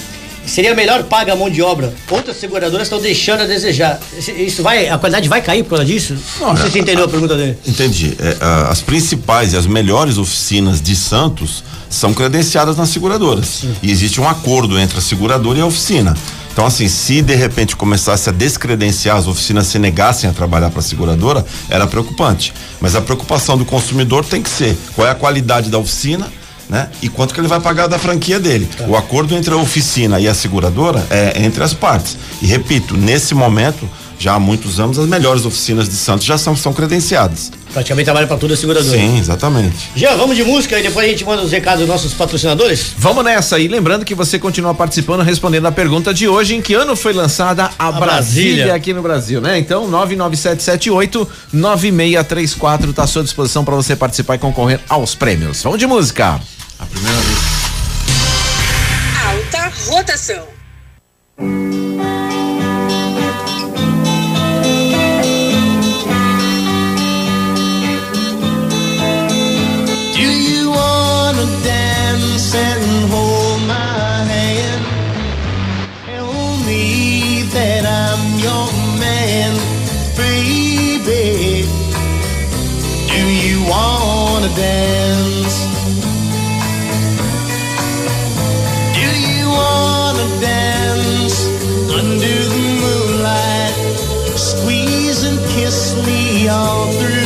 seria melhor paga a mão de obra. Outras seguradoras estão deixando a desejar. Isso vai, a qualidade vai cair por causa disso? Não, sei se entendeu a pergunta dele. Entendi. É, a- as principais e as melhores oficinas de Santos são credenciadas nas seguradoras. E existe um acordo entre a seguradora e a oficina. Então, assim, se de repente começasse a descredenciar, as oficinas se negassem a trabalhar para a seguradora, era preocupante. Mas a preocupação do consumidor tem que ser qual é a qualidade da oficina, né? E quanto que ele vai pagar da franquia dele. O acordo entre a oficina e a seguradora é entre as partes. E repito, nesse momento, já há muitos anos, as melhores oficinas de Santos já são, são credenciadas. Praticamente trabalha para toda a seguradora. Sim, exatamente. Já vamos de música e depois a gente manda os recados dos nossos patrocinadores? Vamos nessa e lembrando que você continua participando, respondendo a pergunta de hoje, em que ano foi lançada a, Brasília. Brasília. aqui no Brasil, né? Então, 99778 9634 tá à sua disposição para você participar e concorrer aos prêmios. Vamos de música. A primeira vez. Alta rotação. Do you wanna dance slowly all through.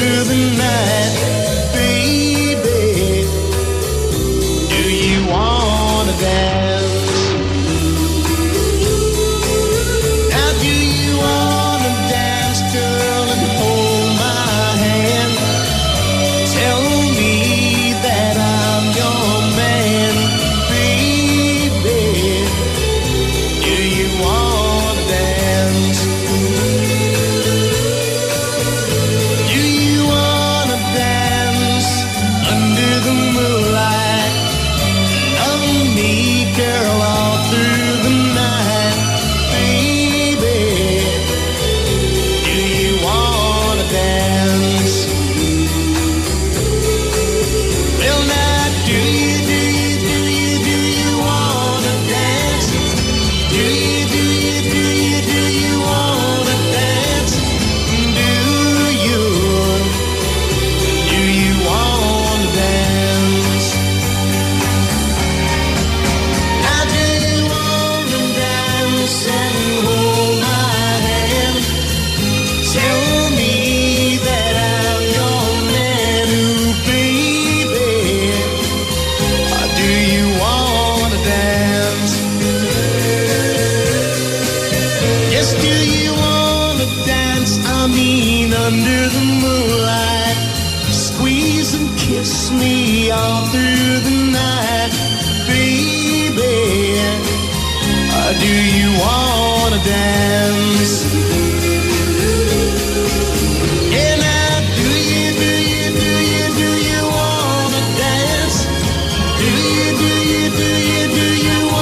Do you, do you, do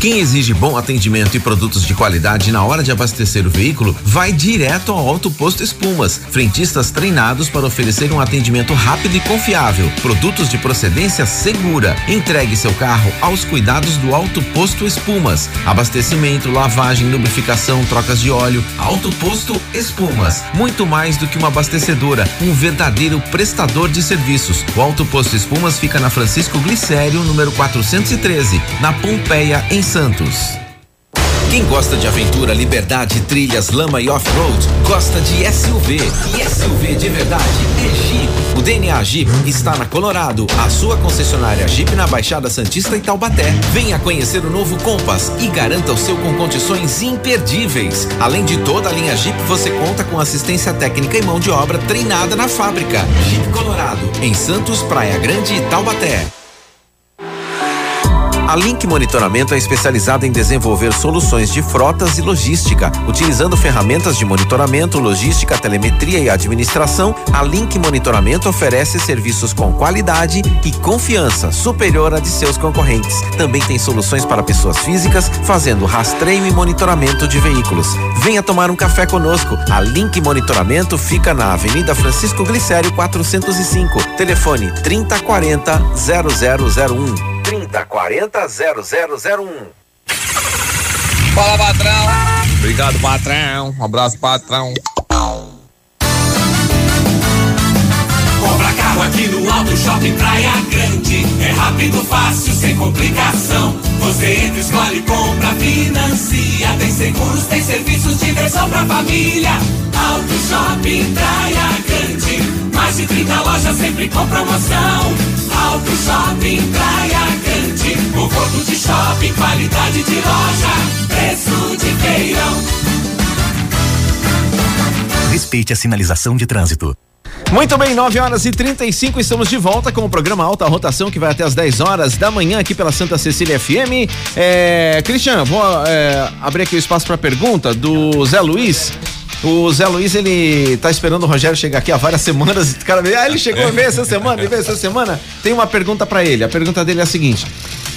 Quem exige bom atendimento e produtos de qualidade na hora de abastecer o veículo, vai direto ao Alto Posto Espumas. Frentistas treinados para oferecer um atendimento rápido e confiável. Produtos de procedência segura. Entregue seu carro aos cuidados do Alto Posto Espumas. Abastecimento, lavagem, lubrificação, trocas de óleo. Alto Posto Espumas. Muito mais do que uma abastecedora, um verdadeiro prestador de serviços. O Alto Posto Espumas fica na Francisco Glicério, número 413, na Pompeia, em Santos. Quem gosta de aventura, liberdade, trilhas, lama e off-road, gosta de SUV. E SUV de verdade é Jeep. O DNA Jeep está na Colorado, a sua concessionária Jeep na Baixada Santista e Taubaté. Venha conhecer o novo Compass e garanta o seu com condições imperdíveis. Além de toda a linha Jeep, você conta com assistência técnica e mão de obra treinada na fábrica. Jeep Colorado, em Santos, Praia Grande e Taubaté. A Link Monitoramento é especializada em desenvolver soluções de frotas e logística. Utilizando ferramentas de monitoramento, logística, telemetria e administração, a Link Monitoramento oferece serviços com qualidade e confiança superior à de seus concorrentes. Também tem soluções para pessoas físicas, fazendo rastreio e monitoramento de veículos. Venha tomar um café conosco. A Link Monitoramento fica na Avenida Francisco Glicério 405. Telefone 3040 0001. 3040 0001. Fala, patrão. Obrigado, patrão. Um abraço, patrão. Compra carro aqui no Auto Shopping Praia Grande. É rápido, fácil, sem complicação. Você entra, escolhe, compra, financia. Tem seguros, tem serviços, diversão pra família. Auto Shopping Praia Grande. Mais de 30 lojas sempre com promoção. Auto Shopping Praia Grande. Conforto de shopping, qualidade de loja. Preço de feirão. Respeite a sinalização de trânsito. Muito bem, 9 horas e 35, estamos de volta com o programa Alta Rotação que vai até as 10 horas da manhã aqui pela Santa Cecília FM. É, Cristian, vou é, abrir aqui o espaço para pergunta do Zé Luiz. O Zé Luiz, ele tá esperando o Rogério chegar aqui há várias semanas. Cara, ah, ele chegou, veio essa semana, veio essa semana. Tem uma pergunta para ele. A pergunta dele é a seguinte: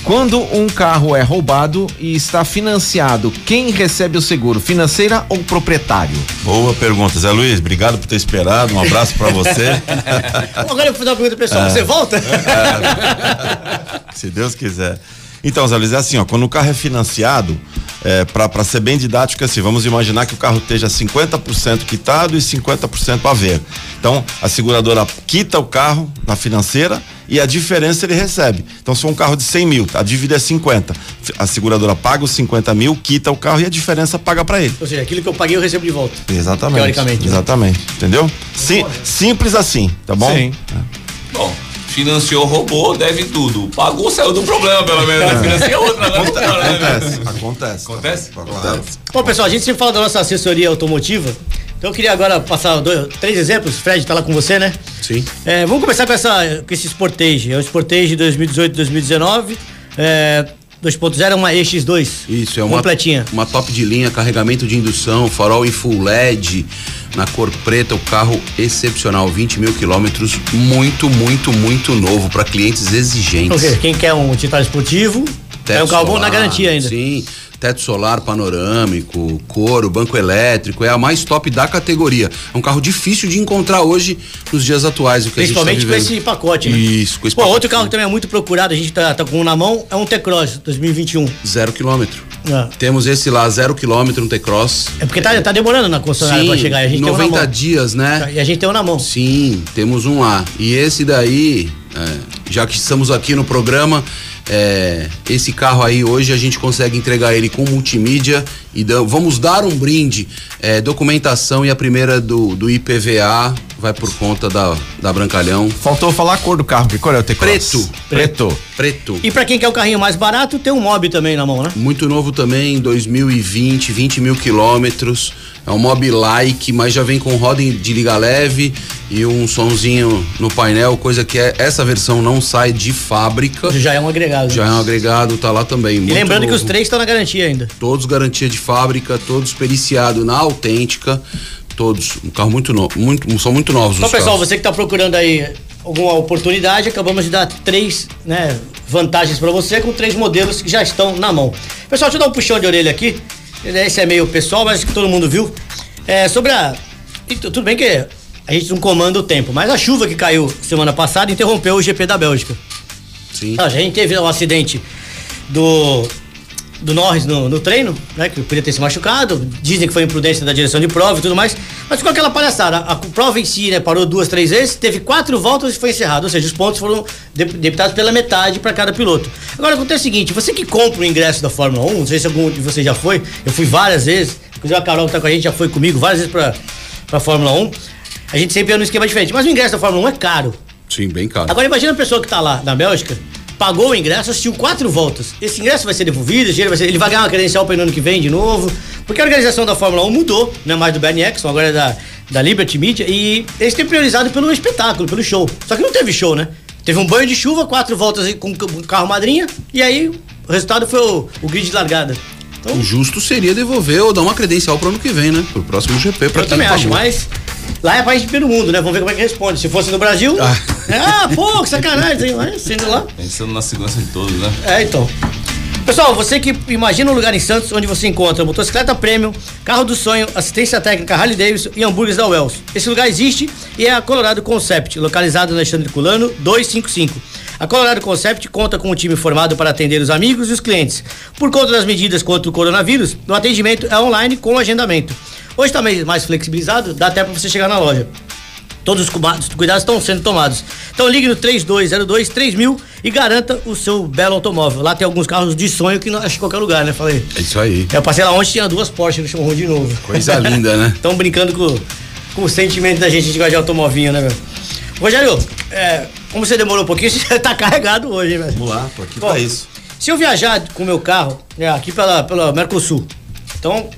quando um carro é roubado e está financiado, quem recebe o seguro, financeira ou proprietário? Boa pergunta, Zé Luiz. Obrigado por ter esperado. Um abraço pra você. Agora eu vou fazer uma pergunta pessoal. É. Você volta? Se Deus quiser. Então, Zé Luiz, é assim, ó, quando o carro é financiado, é, para ser bem didático, é assim, vamos imaginar que o carro esteja 50% quitado e 50% a ver. Então, a seguradora quita o carro na financeira e a diferença ele recebe. Então, se for um carro de 100 mil, a dívida é 50. A seguradora paga os 50 mil, quita o carro e a diferença paga para ele. Ou seja, aquilo que eu paguei eu recebo de volta. Exatamente. Teoricamente. né? Exatamente. Entendeu? Sim, simples assim, tá bom? Sim. Bom, financiou, roubou, deve tudo. Pagou, saiu do problema, pelo menos. né? Financia outra, né? Acontece, acontece. Acontece? Acontece. Bom, pessoal, a gente sempre fala da nossa assessoria automotiva. Então eu queria agora passar dois, três exemplos. Fred tá lá com você, né? Sim. É, vamos começar com, essa, com esse Sportage. É um Sportage 2018-2019. É, 2.0 é uma EX2. Isso, é uma, Completinha. uma top de linha, carregamento de indução, farol em full LED, na cor preta, o carro excepcional, 20 mil quilômetros, muito, muito, muito novo para clientes exigentes. seja, quem quer um Titan esportivo, é um carro bom na garantia ainda. Sim, teto solar panorâmico, couro, banco elétrico, é a mais top da categoria. É um carro difícil de encontrar hoje nos dias atuais, o que Principalmente a gente com tá vivendo. esse pacote, né? Isso, com esse Pô, pacote. outro carro que também é muito procurado, a gente tá, tá com um na mão, é um T-Cross 2021. Zero quilômetro. É. Temos esse lá, zero quilômetro, um T-Cross. É porque tá, tá demorando na concessionária pra chegar. e A gente 90 tem um dias, né? E a gente tem um na mão. Sim, temos um lá. E esse daí, é, já que estamos aqui no programa, é, esse carro aí hoje a gente consegue entregar ele com multimídia e vamos dar um brinde, é, documentação e a primeira do, do IPVA vai por conta da, da Brancalhão. Faltou falar a cor do carro, que cor é o T-Cross? Preto. Preto. Preto. E pra quem quer o carrinho mais barato, tem um mob também na mão, né? Muito novo também, 2020, 20 mil quilômetros. É um mob like, mas já vem com roda de liga leve e um sonzinho no painel, coisa que é, essa versão não sai de fábrica. Já é um agregado. Já é um agregado, tá lá também. E lembrando que novo. os três estão na garantia ainda. Todos garantia de fábrica, todos periciados na autêntica. Todos. Um carro muito novo. Muito, são muito novos Então, pessoal, carros. você que tá procurando aí alguma oportunidade, acabamos de dar três né, vantagens para você com três modelos que já estão na mão. Pessoal, deixa eu dar um puxão de orelha aqui. Esse é meio pessoal, mas que todo mundo viu. É, sobre a. tu- Tudo bem que a gente não comanda o tempo, mas a chuva que caiu semana passada interrompeu o GP da Bélgica. Sim. A gente teve o acidente do, do Norris no, no treino, né? Que podia ter se machucado. Dizem que foi imprudência da direção de prova e tudo mais. Mas ficou aquela palhaçada. A, a prova em si, né? Parou duas, três vezes, teve quatro voltas e foi encerrado. Ou seja, os pontos foram de, debitados pela metade para cada piloto. Agora acontece o seguinte: você que compra o ingresso da Fórmula 1, não sei se algum de vocês já foi, eu fui várias vezes. Inclusive a Carol que tá com a gente já foi comigo várias vezes pra, pra Fórmula 1. A gente sempre ia num esquema diferente. Mas o ingresso da Fórmula 1 é caro. Sim, bem caro. Agora imagina a pessoa que tá lá na Bélgica, pagou o ingresso, assistiu quatro voltas. Esse ingresso vai ser devolvido, esse vai ser- ele vai ganhar uma credencial para no ano que vem de novo. Porque a organização da Fórmula 1 mudou, não é mais do Bernie Eccleston, agora é da, da Liberty Media, e eles têm priorizado pelo espetáculo, pelo show. Só que não teve show, né? Teve um banho de chuva, quatro voltas com com carro madrinha, e aí o resultado foi o, o grid de largada. Então, O justo seria devolver ou dar uma credencial pro ano que vem, né? Pro próximo GP. Eu quem também acho, mas lá é país de primeiro mundo, né? Vamos ver como é que responde. Se fosse no Brasil, ah, pô, que sacanagem, sendo lá. Pensando na segurança de todos, né? É, então. Pessoal, você que imagina um lugar em Santos onde você encontra motocicleta premium, carro do sonho, assistência técnica Harley Davidson e hambúrgueres da Wells. Esse lugar existe e é a Colorado Concept, localizado na Alexandre Culano 255. A Colorado Concept conta com um time formado para atender os amigos e os clientes. Por conta das medidas contra o coronavírus, o atendimento é online com agendamento. Hoje está mais flexibilizado, dá até para você chegar na loja. Todos os cuidados estão sendo tomados. Então ligue no 3202 3000 e garanta o seu belo automóvel. Lá tem alguns carros de sonho que não acho em qualquer lugar, né? Falei. É isso aí. Eu passei lá ontem tinha duas Porsche no showroom de novo. Coisa linda, né? Estão brincando com, com o sentimento da gente de gosta de automovinho, né, meu? Rogério, é, como você demorou um pouquinho, você tá carregado hoje, velho? Vamos lá, tô aqui Bom, pra isso. Se eu viajar com o meu carro, né, aqui pela, pela Mercosul, então,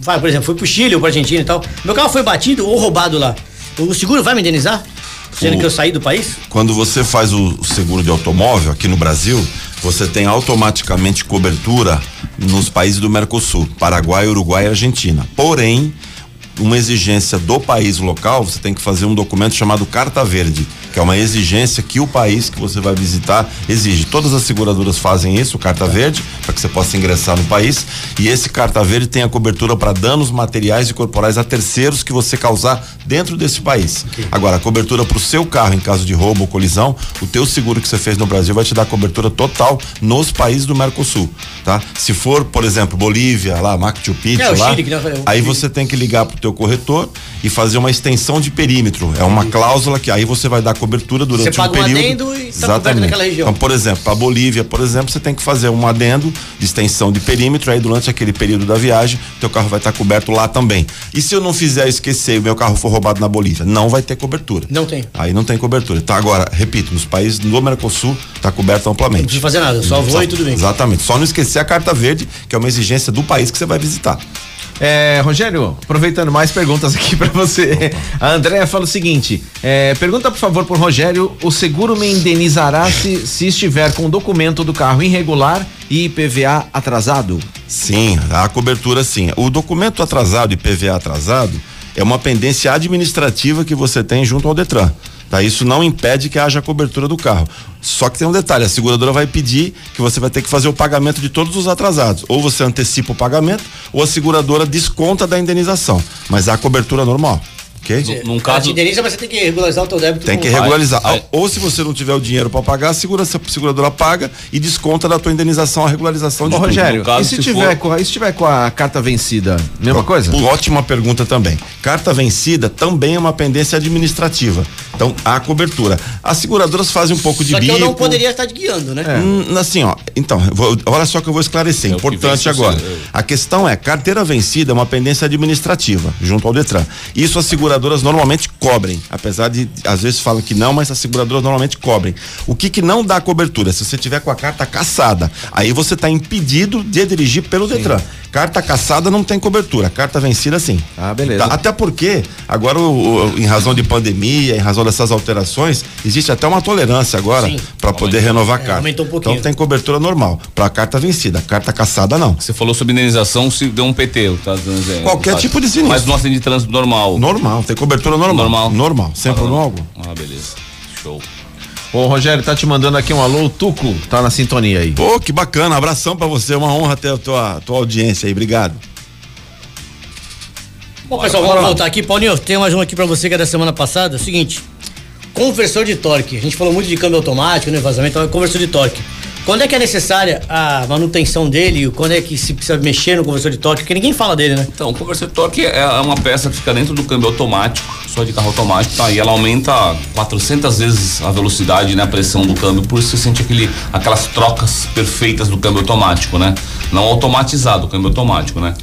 vai, por exemplo, fui pro Chile ou pra Argentina e tal, meu carro foi batido ou roubado lá, o seguro vai me indenizar? Sendo O- que eu saí do país? Quando você faz o o seguro de automóvel aqui no Brasil, você tem automaticamente cobertura nos países do Mercosul, Paraguai, Uruguai e Argentina. Porém, uma exigência do país local, você tem que fazer um documento chamado Carta Verde, que é uma exigência que o país que você vai visitar exige. Todas as seguradoras fazem isso, o Carta Verde, para que você possa ingressar no país. E esse Carta Verde tem a cobertura para danos materiais e corporais a terceiros que você causar dentro desse país. Agora, a cobertura para o seu carro em caso de roubo ou colisão, o teu seguro que você fez no Brasil vai te dar cobertura total nos países do Mercosul, tá? Se for, por exemplo, Bolívia, lá, Machu Picchu, É, lá, Chile aí você tem que ligar pro teu corretor e fazer uma extensão de perímetro. É uma cláusula que aí você vai dar cobertura durante Você paga um um período. adendo e tá coberto naquela região. Então, por exemplo, para Bolívia, por exemplo, você tem que fazer um adendo de extensão de perímetro, aí durante aquele período da viagem, teu carro vai estar coberto lá também. E se eu não fizer esquecer e o meu carro for roubado na Bolívia, não vai ter cobertura. Não tem. Aí não tem cobertura. Então agora, repito, nos países do Mercosul está coberto amplamente. Não precisa fazer nada, só vou e tudo bem. Exatamente. Só não esquecer a carta verde, que é uma exigência do país que você vai visitar. É, Rogério, aproveitando mais perguntas aqui pra você. A Andréa fala o seguinte: é, pergunta por favor pro Rogério: o seguro me indenizará se, se estiver com o documento do carro irregular e IPVA atrasado? Sim, a cobertura sim. O documento atrasado e PVA atrasado é uma pendência administrativa que você tem junto ao Detran. Tá? Isso não impede que haja cobertura do carro. Só que tem um detalhe, a seguradora vai pedir que você vai ter que fazer o pagamento de todos os atrasados. Ou você antecipa o pagamento, ou a seguradora desconta da indenização. Mas há cobertura normal. Ok? Num Ela caso. te indeniza, mas você tem que regularizar o teu débito. Tem que regularizar. Vai. Ou se você não tiver o dinheiro para pagar, a segura- a seguradora paga e desconta da tua indenização a regularização de Ô, tudo. Rogério, caso, e se, se tiver for- com, a- e se tiver com a carta vencida? Mesma coisa? Ótima pergunta também. Carta vencida também é uma pendência administrativa. Então, há cobertura. As seguradoras fazem um pouco de Só que bico. eu não poderia estar te guiando, né? Hum, assim, ó. Então, vou- olha só que eu vou esclarecer. É Importante agora. você- A questão é, carteira vencida é uma pendência administrativa junto ao Detran. Isso as seguradoras normalmente cobrem, apesar de às vezes falam que não, mas as seguradoras normalmente cobrem. O que que não dá cobertura? Se você tiver com a carta caçada, aí você está impedido de dirigir pelo Detran. Carta caçada não tem cobertura, carta vencida sim. Ah, beleza. Tá? Até porque, agora, o- o- em razão de pandemia, em razão dessas alterações, existe até uma tolerância agora Sim. para poder renovar a É, carta. aumentou um pouquinho. Então tem cobertura normal. Para carta vencida, carta caçada não. Você falou sobre indenização se deu um PT, tá dando exemplo. Qualquer Tá. tipo de sinistro. Mas no acidente de trânsito normal. Normal, tem cobertura normal. Normal. Normal, sem Ah, problema algum. Ah, beleza. Show. Ô, Rogério, tá te mandando aqui um alô, o Tuco, tá na sintonia aí. Pô, que bacana, abração pra você, uma honra ter a tua, tua audiência aí, obrigado. Bom, pessoal, vamos voltar aqui. Paulinho, tem mais um aqui pra você que é da semana passada. É o seguinte: conversor de torque. A gente falou muito de câmbio automático, né? Vazamento, então, conversor de torque. Quando é que é necessária a manutenção dele? Quando é que se precisa mexer no conversor de torque? Porque ninguém fala dele, né? Então, o conversor de torque é uma peça que fica dentro do câmbio automático, só de carro automático, tá? E ela aumenta 400 vezes a velocidade, né? A pressão do câmbio, por isso você sente aquele, aquelas trocas perfeitas do câmbio automático, né? Não automatizado, o câmbio automático, né?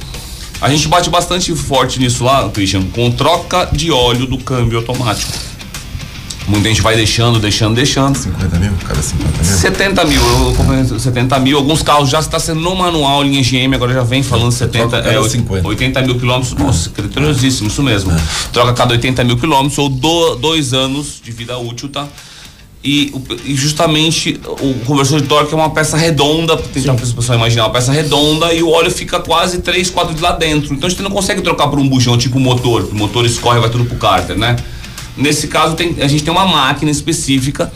A gente bate bastante forte nisso lá, Christian, com troca de óleo do câmbio automático. Muita gente vai deixando, deixando, deixando. 50 mil? Cada 50 mil? 70 mil, eu comprei 70 mil. Alguns carros já está sendo no manual, linha GM, agora já vem falando 70, troca cada é, 50. 80 mil quilômetros. Nossa, criteriosíssimo, isso mesmo. Troca cada 80 mil quilômetros ou do, dois anos de vida útil, tá? E, e justamente o conversor de torque é uma peça redonda, tentar fazer o pessoal imaginar, uma peça redonda e o óleo fica quase 3, 4 de lá dentro. Então a gente não consegue trocar por um bujão tipo motor, o motor escorre e vai tudo pro cárter, né? Nesse caso tem- a gente tem uma máquina específica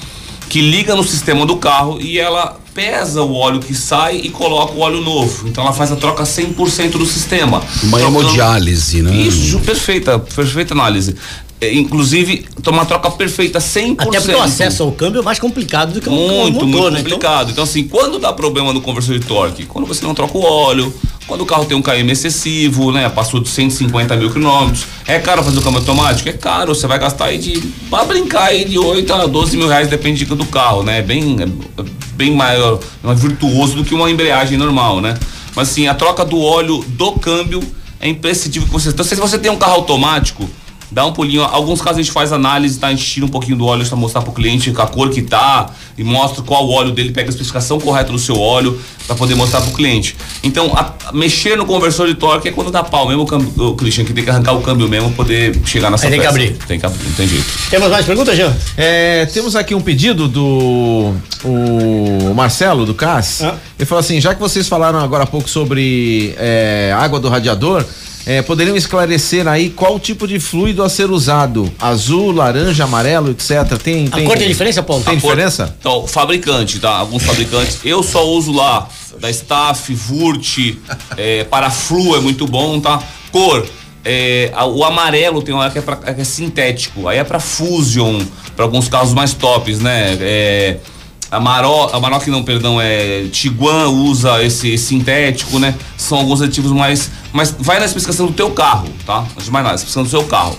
que liga no sistema do carro e ela pesa o óleo que sai e coloca o óleo novo. Então ela faz a troca 100% do sistema. Uma Trocando- hemodiálise, né? Isso, perfeita, perfeita análise. É, inclusive, uma troca perfeita 100%. Até porque o acesso ao câmbio é mais complicado do que um Muito, motor, muito né? Então, complicado. Então, assim, quando dá problema no conversor de torque? Quando você não troca o óleo, quando o carro tem um KM excessivo, né? Passou de 150 mil quilômetros. É caro fazer o câmbio automático? É caro. Você vai gastar aí de. Vai brincar aí de 8 a 12 mil reais, depende do carro, né? É bem, é bem maior, mais virtuoso do que uma embreagem normal, né? Mas assim, a troca do óleo do câmbio é imprescindível que você. Então, se você tem um carro automático, dá um pulinho. Alguns casos a gente faz análise, tá? A gente tira um pouquinho do óleo para mostrar pro cliente a cor que tá e mostra qual óleo dele, pega a especificação correta do seu óleo para poder mostrar pro cliente. Então, a- mexer no conversor de torque é quando dá pau mesmo, o, câmbio, o Christian, que tem que arrancar o câmbio mesmo pra poder chegar nessa Aí tem que peça. abrir. Tem que abrir, não tem jeito. Temos mais perguntas, Jean? É, temos aqui um pedido do o Marcelo do CAS. Ah. Ele falou assim: já que vocês falaram agora há pouco sobre é, água do radiador, é, poderiam esclarecer aí qual tipo de fluido a ser usado? Azul, laranja, amarelo, etc. Tem, A tem, cor tem diferença, Paulo? Tem A cor- diferença? Então, fabricante, tá? Alguns fabricantes. Eu só uso lá da Staff, Vurt, é, Paraflu é muito bom, tá? Cor. é, a- o amarelo tem uma que é, pra- que é sintético, aí é pra Fusion, pra alguns carros mais tops, né? É, a Maró, a Maroc não, perdão, é Tiguan usa esse sintético, né? São alguns aditivos mais, mas vai na especificação do teu carro, tá? Antes de mais nada, especificação do seu carro.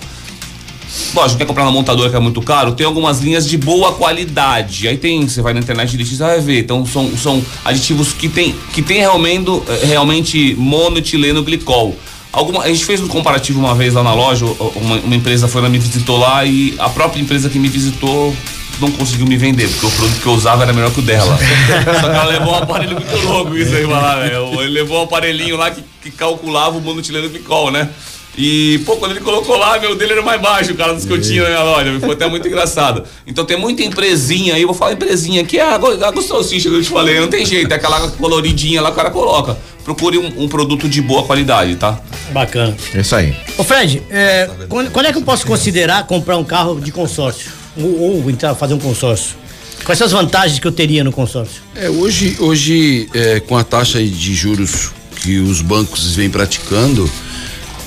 Lógico, quer comprar na montadora que é muito caro, tem algumas linhas de boa qualidade. Aí tem, você vai na internet e vai ver. Então são, são aditivos que tem, que tem realmente, realmente monoetileno glicol. Alguma, a gente fez um comparativo uma vez lá na loja, uma, uma empresa foi lá, me visitou lá e a própria empresa que me visitou não conseguiu me vender, porque o produto que eu usava era melhor que o dela. Só que ela levou um aparelho muito louco isso aí, vai lá, velho. Ele levou um aparelhinho lá que, que calculava o monoetileno glicol, né? E, pô, quando ele colocou lá, meu dele era mais baixo, o cara dos que eu tinha na minha loja. Foi até muito engraçado. Então tem muita empresinha aí, eu vou falar empresinha que é a salsicha que eu te falei, não tem jeito, é aquela coloridinha lá, o cara coloca. Procure um, um produto de boa qualidade, tá? Bacana. É isso aí. Ô Fred, é, quando, quando é que eu posso considerar comprar um carro de consórcio? Ou, ou entrar, fazer um consórcio? Quais são as vantagens que eu teria no consórcio? É, hoje, hoje é, com a taxa de juros que os bancos vêm praticando,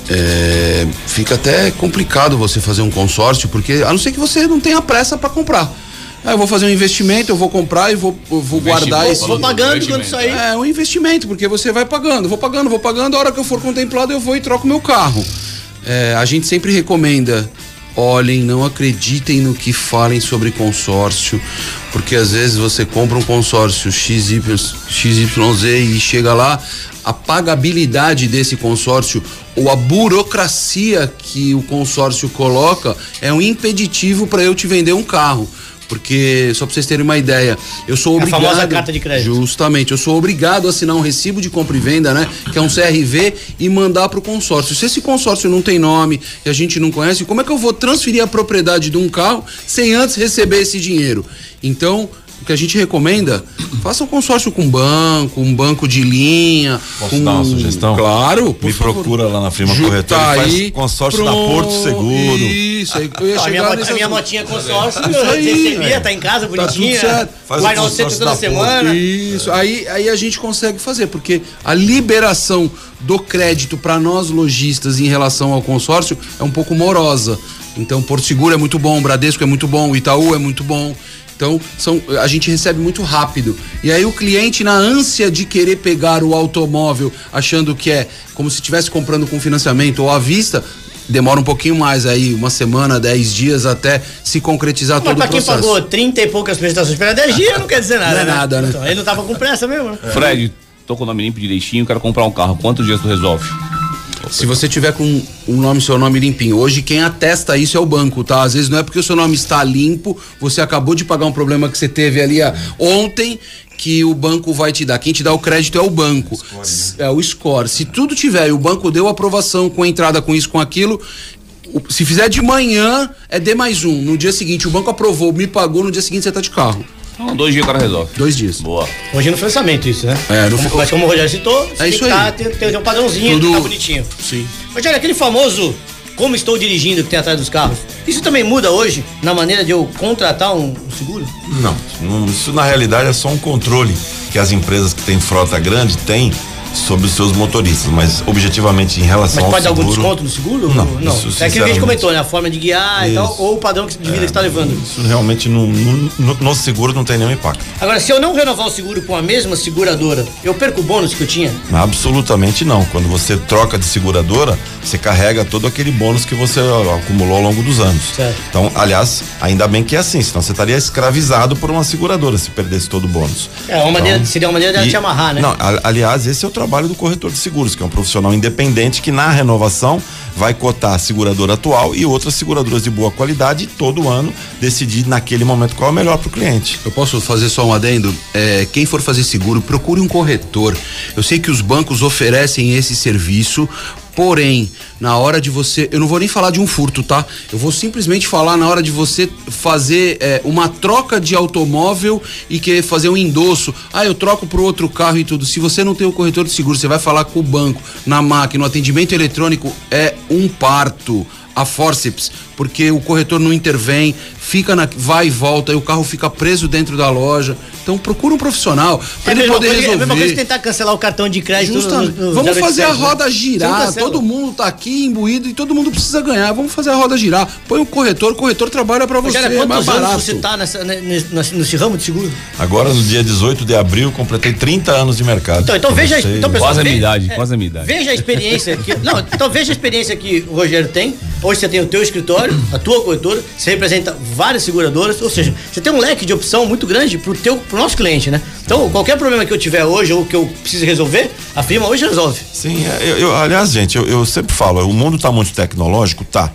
é, fica até complicado você fazer um consórcio, porque a não ser que você não tenha pressa para comprar. Ah, eu vou fazer um investimento, eu vou comprar e vou, eu vou guardar esse. Vou pagando quando sair. É um investimento, porque você vai pagando, vou pagando, vou pagando, a hora que eu for contemplado eu vou e troco meu carro. É, a gente sempre recomenda, olhem, não acreditem no que falem sobre consórcio, porque às vezes você compra um consórcio XY, XYZ e chega lá, a pagabilidade desse consórcio ou a burocracia que o consórcio coloca é um impeditivo para eu te vender um carro. Porque, só pra vocês terem uma ideia, eu sou É a obrigado. famosa carta de crédito. Justamente, eu sou obrigado a assinar um recibo de compra e venda, né? Que é um CRV e mandar pro consórcio. Se esse consórcio não tem nome e a gente não conhece, como é que eu vou transferir a propriedade de um carro sem antes receber esse dinheiro? Então, que a gente recomenda, faça um consórcio com um banco, um banco de linha. Posso com... dar uma sugestão? Claro, por Me favor. procura lá na firma Ju- corretora tá e faz aí, consórcio da Porto Seguro. Isso, aí eu ia A minha, a minha motinha consórcio, Isso aí, recebia, tá em casa Tá bonitinha. certo. Faz vai o no centro consórcio toda da semana. Isso, aí, aí a gente consegue fazer, porque a liberação do crédito para nós lojistas em relação ao consórcio é um pouco morosa. Então, Porto Seguro é muito bom, Bradesco é muito bom, Itaú é muito bom. Então, são, a gente recebe muito rápido. E aí o cliente, na ânsia de querer pegar o automóvel, achando que é como se estivesse comprando com financiamento ou à vista, demora um pouquinho mais aí, uma semana, dez dias, até se concretizar Mas todo pra o quem processo. pagou 30 e poucas prestações pela 10 dias, não quer dizer nada. Não é nada, né? Então, ele não tava com pressa mesmo, né? Fred, tô com o nome limpo direitinho, quero comprar um carro. Quantos dias tu resolve? Se você tiver com o nome, seu nome limpinho. Hoje quem atesta isso é o banco, tá? Às vezes não é porque o seu nome está limpo, você acabou de pagar um problema que você teve ali ah, ontem que o banco vai te dar. Quem te dá o crédito é o banco. S- É o score. Se tudo tiver e o banco deu aprovação com entrada com isso, com aquilo, se fizer de manhã, é D mais um. No dia seguinte, o banco aprovou, me pagou, no dia seguinte você tá de carro. Então, dois dias o cara resolve. Dois dias. Boa. Hoje no financiamento isso, né? É, no Como- Mas como o Rogério citou, É isso tem, que tá- aí. tem, tem, um padrãozinho, Tudo- tá bonitinho. Sim. Rogério, aquele famoso como estou dirigindo que tem atrás dos carros, isso também muda hoje na maneira de eu contratar um um seguro? Não, não, isso na realidade é só um controle que as empresas que têm frota grande têm sobre os seus motoristas, mas objetivamente em relação Mas ao pode dar algum desconto no seguro? Não, não. isso, é aquilo que a gente comentou, né? A forma de guiar e tal, ou o padrão de vida que está levando. Isso realmente no, no, no- seguro não tem nenhum impacto. Agora, se eu não renovar o seguro com a mesma seguradora, eu perco o bônus que eu tinha? Absolutamente não. Quando você troca de seguradora, você carrega todo aquele bônus que você acumulou ao longo dos anos. Certo. Então, aliás, ainda bem que é assim, senão você estaria escravizado por uma seguradora se perdesse todo o bônus. É, uma maneira, seria uma maneira dela E- te amarrar, né? Não, a- aliás, esse é o trabalho do corretor de seguros, que é um profissional independente que na renovação vai cotar a seguradora atual e outras seguradoras de boa qualidade todo ano decidir naquele momento qual é o melhor para o cliente. Eu posso fazer só um adendo? É, quem for fazer seguro, procure um corretor. Eu sei que os bancos oferecem esse serviço, porém, na hora de você. Eu não vou nem falar de um furto, tá? Eu vou simplesmente falar na hora de você fazer é, uma troca de automóvel e querer fazer um endosso. Ah, eu troco pro outro carro e tudo. Se você não tem o corretor de seguro, você vai falar com o banco, na máquina, no atendimento eletrônico, é um parto a forceps, porque o corretor não intervém, fica na vai e volta e o carro fica preso dentro da loja. Então procura um profissional para É ele poder coisa, é a mesma coisa que resolver. tentar cancelar o cartão de crédito. No- no Vamos 0800, fazer a né? roda girar. Todo mundo tá aqui imbuído e todo mundo precisa ganhar. Vamos fazer a roda girar. Põe o corretor, o corretor trabalha para você. Rogério, é mais quantos anos barato. você tá nessa, né, nesse, nesse- ramo de seguro? Agora, no dia 18 de abril, completei 30 anos de mercado. Então, então veja, então pessoal, Quase a minha idade, é, quase a minha idade. Veja a experiência que, não, então veja a experiência que o Rogério tem. Hoje você tem o teu escritório, a tua corretora, você representa várias seguradoras, ou seja, você tem um leque de opção muito grande pro teu, pro nosso cliente, né? Então, qualquer problema que eu tiver hoje ou que eu precise resolver, a firma hoje resolve. Sim, é, eu, eu- aliás, gente, eu, eu sempre falo, o mundo está muito tecnológico, tá.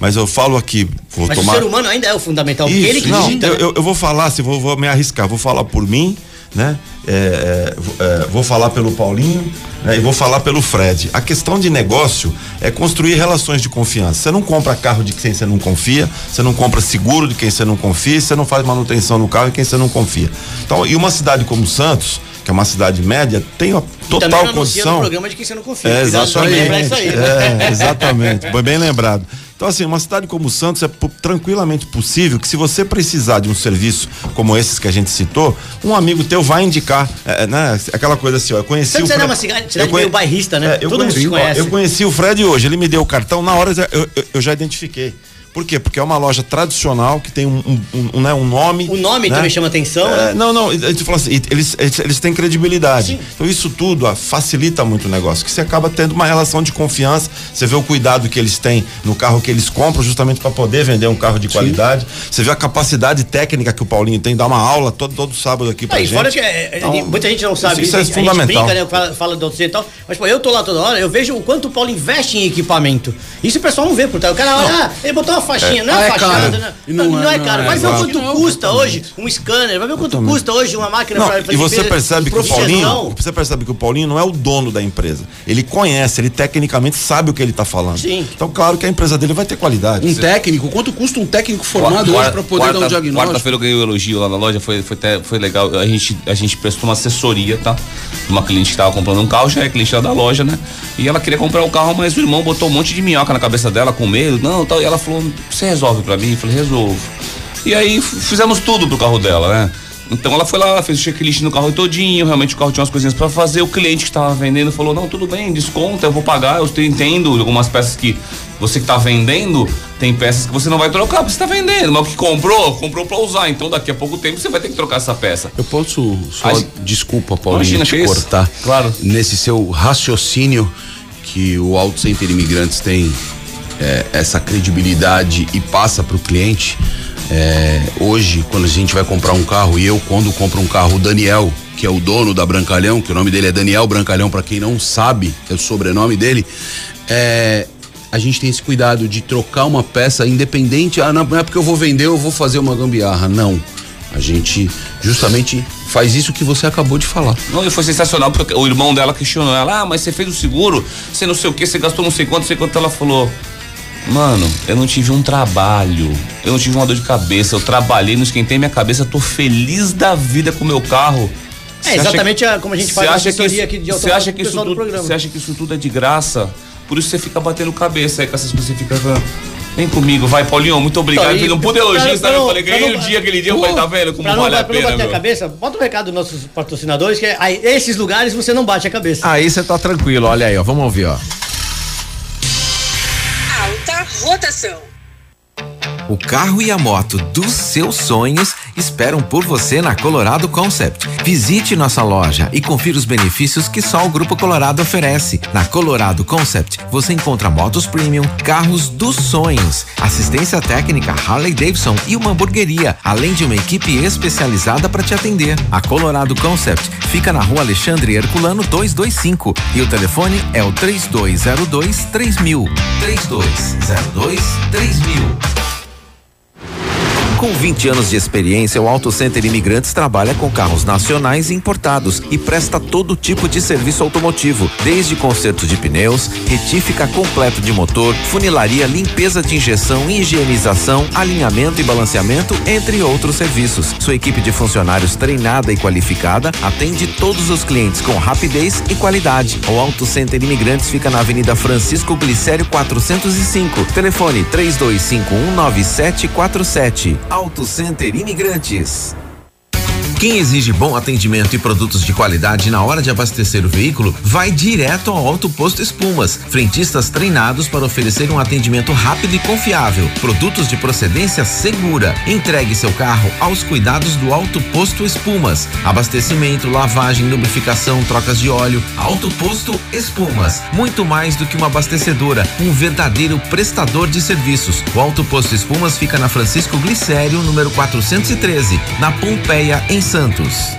Mas eu falo aqui, vou Mas tomar. o ser humano ainda é o fundamental, porque ele Isso, que não, digita. eu, né? eu, eu vou falar, se vou, vou me arriscar, vou falar por mim, né? É, é, vou- é, vou falar pelo Paulinho né? e vou falar pelo Fred. A questão de negócio é construir relações de confiança. Você não compra carro de quem você não confia, você não compra seguro de quem você não confia, você não faz manutenção no carro de quem você não confia. Então, e uma cidade como Santos, que é uma cidade média, tem a total condição. no programa de quem você não confia. É, exatamente. isso aí, né? É, exatamente. Foi bem lembrado. Então, assim, uma cidade como Santos é tranquilamente possível que se você precisar de um serviço como esses que a gente citou, um amigo teu vai indicar, é, né? Aquela coisa assim, ó, eu conheci Santos o é Fred- uma cidade- cidade eu conhe- meio bairrista, né? É, eu Todo mundo conheci- se conhece. ó, Eu conheci o Fred hoje, ele me deu o cartão, na hora eu, eu- eu já identifiquei. Por quê? Porque é uma loja tradicional que tem um, um, um, né, um nome. O nome né? também chama atenção, É, né? não, não, a gente fala assim, eles, eles, eles têm credibilidade. Então isso tudo ó, facilita muito o negócio, que você acaba tendo uma relação de confiança, você vê o cuidado que eles têm no carro que eles compram justamente para poder vender um carro de qualidade. Você vê a capacidade técnica que o Paulinho tem, dá uma aula todo, todo sábado aqui pra Ah, e gente. fora que é, é, Então, muita gente não sabe, isso é a gente fundamental. brinca, né, fala, fala do e tal, mas pô, eu tô lá toda hora, eu vejo o quanto o Paulo investe em equipamento. Isso o pessoal não vê, por trás. O cara olha, ah, ele botou uma faixinha, não é, Ah, é fachada, caro. né? Não, não não é, é caro. é, Vai ver quanto Não, custa hoje um scanner, vai ver o quanto custa hoje uma máquina Não, pra e você fazer percebe que o Paulinho, você percebe que o Paulinho não é o dono da empresa. Ele conhece, ele tecnicamente sabe o que ele está falando. Sim. Então, claro que a empresa dele vai ter qualidade. Um técnico, quanto custa um técnico formado hoje para poder dar um diagnóstico? Quarta-feira eu ganhei o elogio lá na loja, foi, foi, até- foi legal. A gente, a gente prestou uma assessoria, tá? De Uma cliente que tava comprando um carro, já é cliente lá da loja, né? E ela queria comprar o carro, mas o irmão botou um monte de minhoca na cabeça dela com medo, não, tal. E ela falou: Você resolve pra mim? Eu falei: Resolvo. E aí fizemos tudo pro carro dela, né? Então ela foi lá, fez o checklist no carro todinho, realmente o carro tinha umas coisinhas pra fazer. O cliente que tava vendendo falou: Não, tudo bem, desconta, eu vou pagar. Eu te- entendo algumas peças que você que tá vendendo, tem peças que você não vai trocar porque você tá vendendo, mas o que comprou, comprou pra usar. Então daqui a pouco tempo você vai ter que trocar essa peça. Eu posso só, desculpa, Paulinho, Imagina, te cortar. Claro. Nesse seu raciocínio que o Auto Center Imigrantes tem é, essa credibilidade e passa para o cliente. é, hoje, quando a gente vai comprar um carro, e eu, quando compro um carro, o Daniel, que é o dono da Brancalhão, que o nome dele é Daniel Brancalhão, para quem não sabe, é o sobrenome dele, é, a gente tem esse cuidado de trocar uma peça independente. Ah, não, não é porque eu vou vender, eu vou fazer uma gambiarra. Não. A gente justamente faz isso que você acabou de falar. Não, e foi sensacional, porque o irmão dela questionou ela, ah, mas você fez o seguro, você não sei o que, você gastou não sei quanto, não sei quanto. Ela falou, mano, eu não tive um trabalho, eu não tive uma dor de cabeça, eu trabalhei, não esquentei minha cabeça, tô feliz da vida com o meu carro. É acha exatamente que- a- como a gente faz a acha que assessoria isso- aqui de Você automóvel acha que o isso tudo, programa. você acha que isso tudo é de graça? Por isso você fica batendo cabeça aí com essas coisas, você fica falando, Vem comigo, vai, Paulinho, muito obrigado. Então, e- Ele não pude elogiar, sabe? Eu falei, ganhei não- o dia, aquele dia, eu falei, tá vendo como não, vale a pra não pena, bater a meu? cabeça, bota o recado dos nossos patrocinadores, que é, aí, esses lugares você não bate a cabeça. Aí você tá tranquilo, olha aí, ó. Vamos ouvir, ó. Rotação. O carro e a moto dos seus sonhos esperam por você na Colorado Concept. Visite nossa loja e confira os benefícios que só o Grupo Colorado oferece. Na Colorado Concept, você encontra motos premium, carros dos sonhos, assistência técnica Harley Davidson e uma hamburgueria, além de uma equipe especializada para te atender. A Colorado Concept fica na rua Alexandre Herculano 225 e o telefone é o 3202 3000. 3202 3000. Com 20 anos de experiência, o Auto Center Imigrantes trabalha com carros nacionais e importados e presta todo tipo de serviço automotivo, desde conserto de pneus, retífica completo de motor, funilaria, limpeza de injeção, higienização, alinhamento e balanceamento, entre outros serviços. Sua equipe de funcionários treinada e qualificada atende todos os clientes com rapidez e qualidade. O Auto Center Imigrantes fica na Avenida Francisco Glicério 405. Telefone 32519747. Auto Center Imigrantes. Quem exige bom atendimento e produtos de qualidade na hora de abastecer o veículo, vai direto ao Auto Posto Espumas. Frentistas treinados para oferecer um atendimento rápido e confiável. Produtos de procedência segura. Entregue seu carro aos cuidados do Auto Posto Espumas. Abastecimento, lavagem, lubrificação, trocas de óleo. Auto Posto Espumas. Muito mais do que uma abastecedora, um verdadeiro prestador de serviços. O Auto Posto Espumas fica na Francisco Glicério, número 413, na Pompeia, em Santos.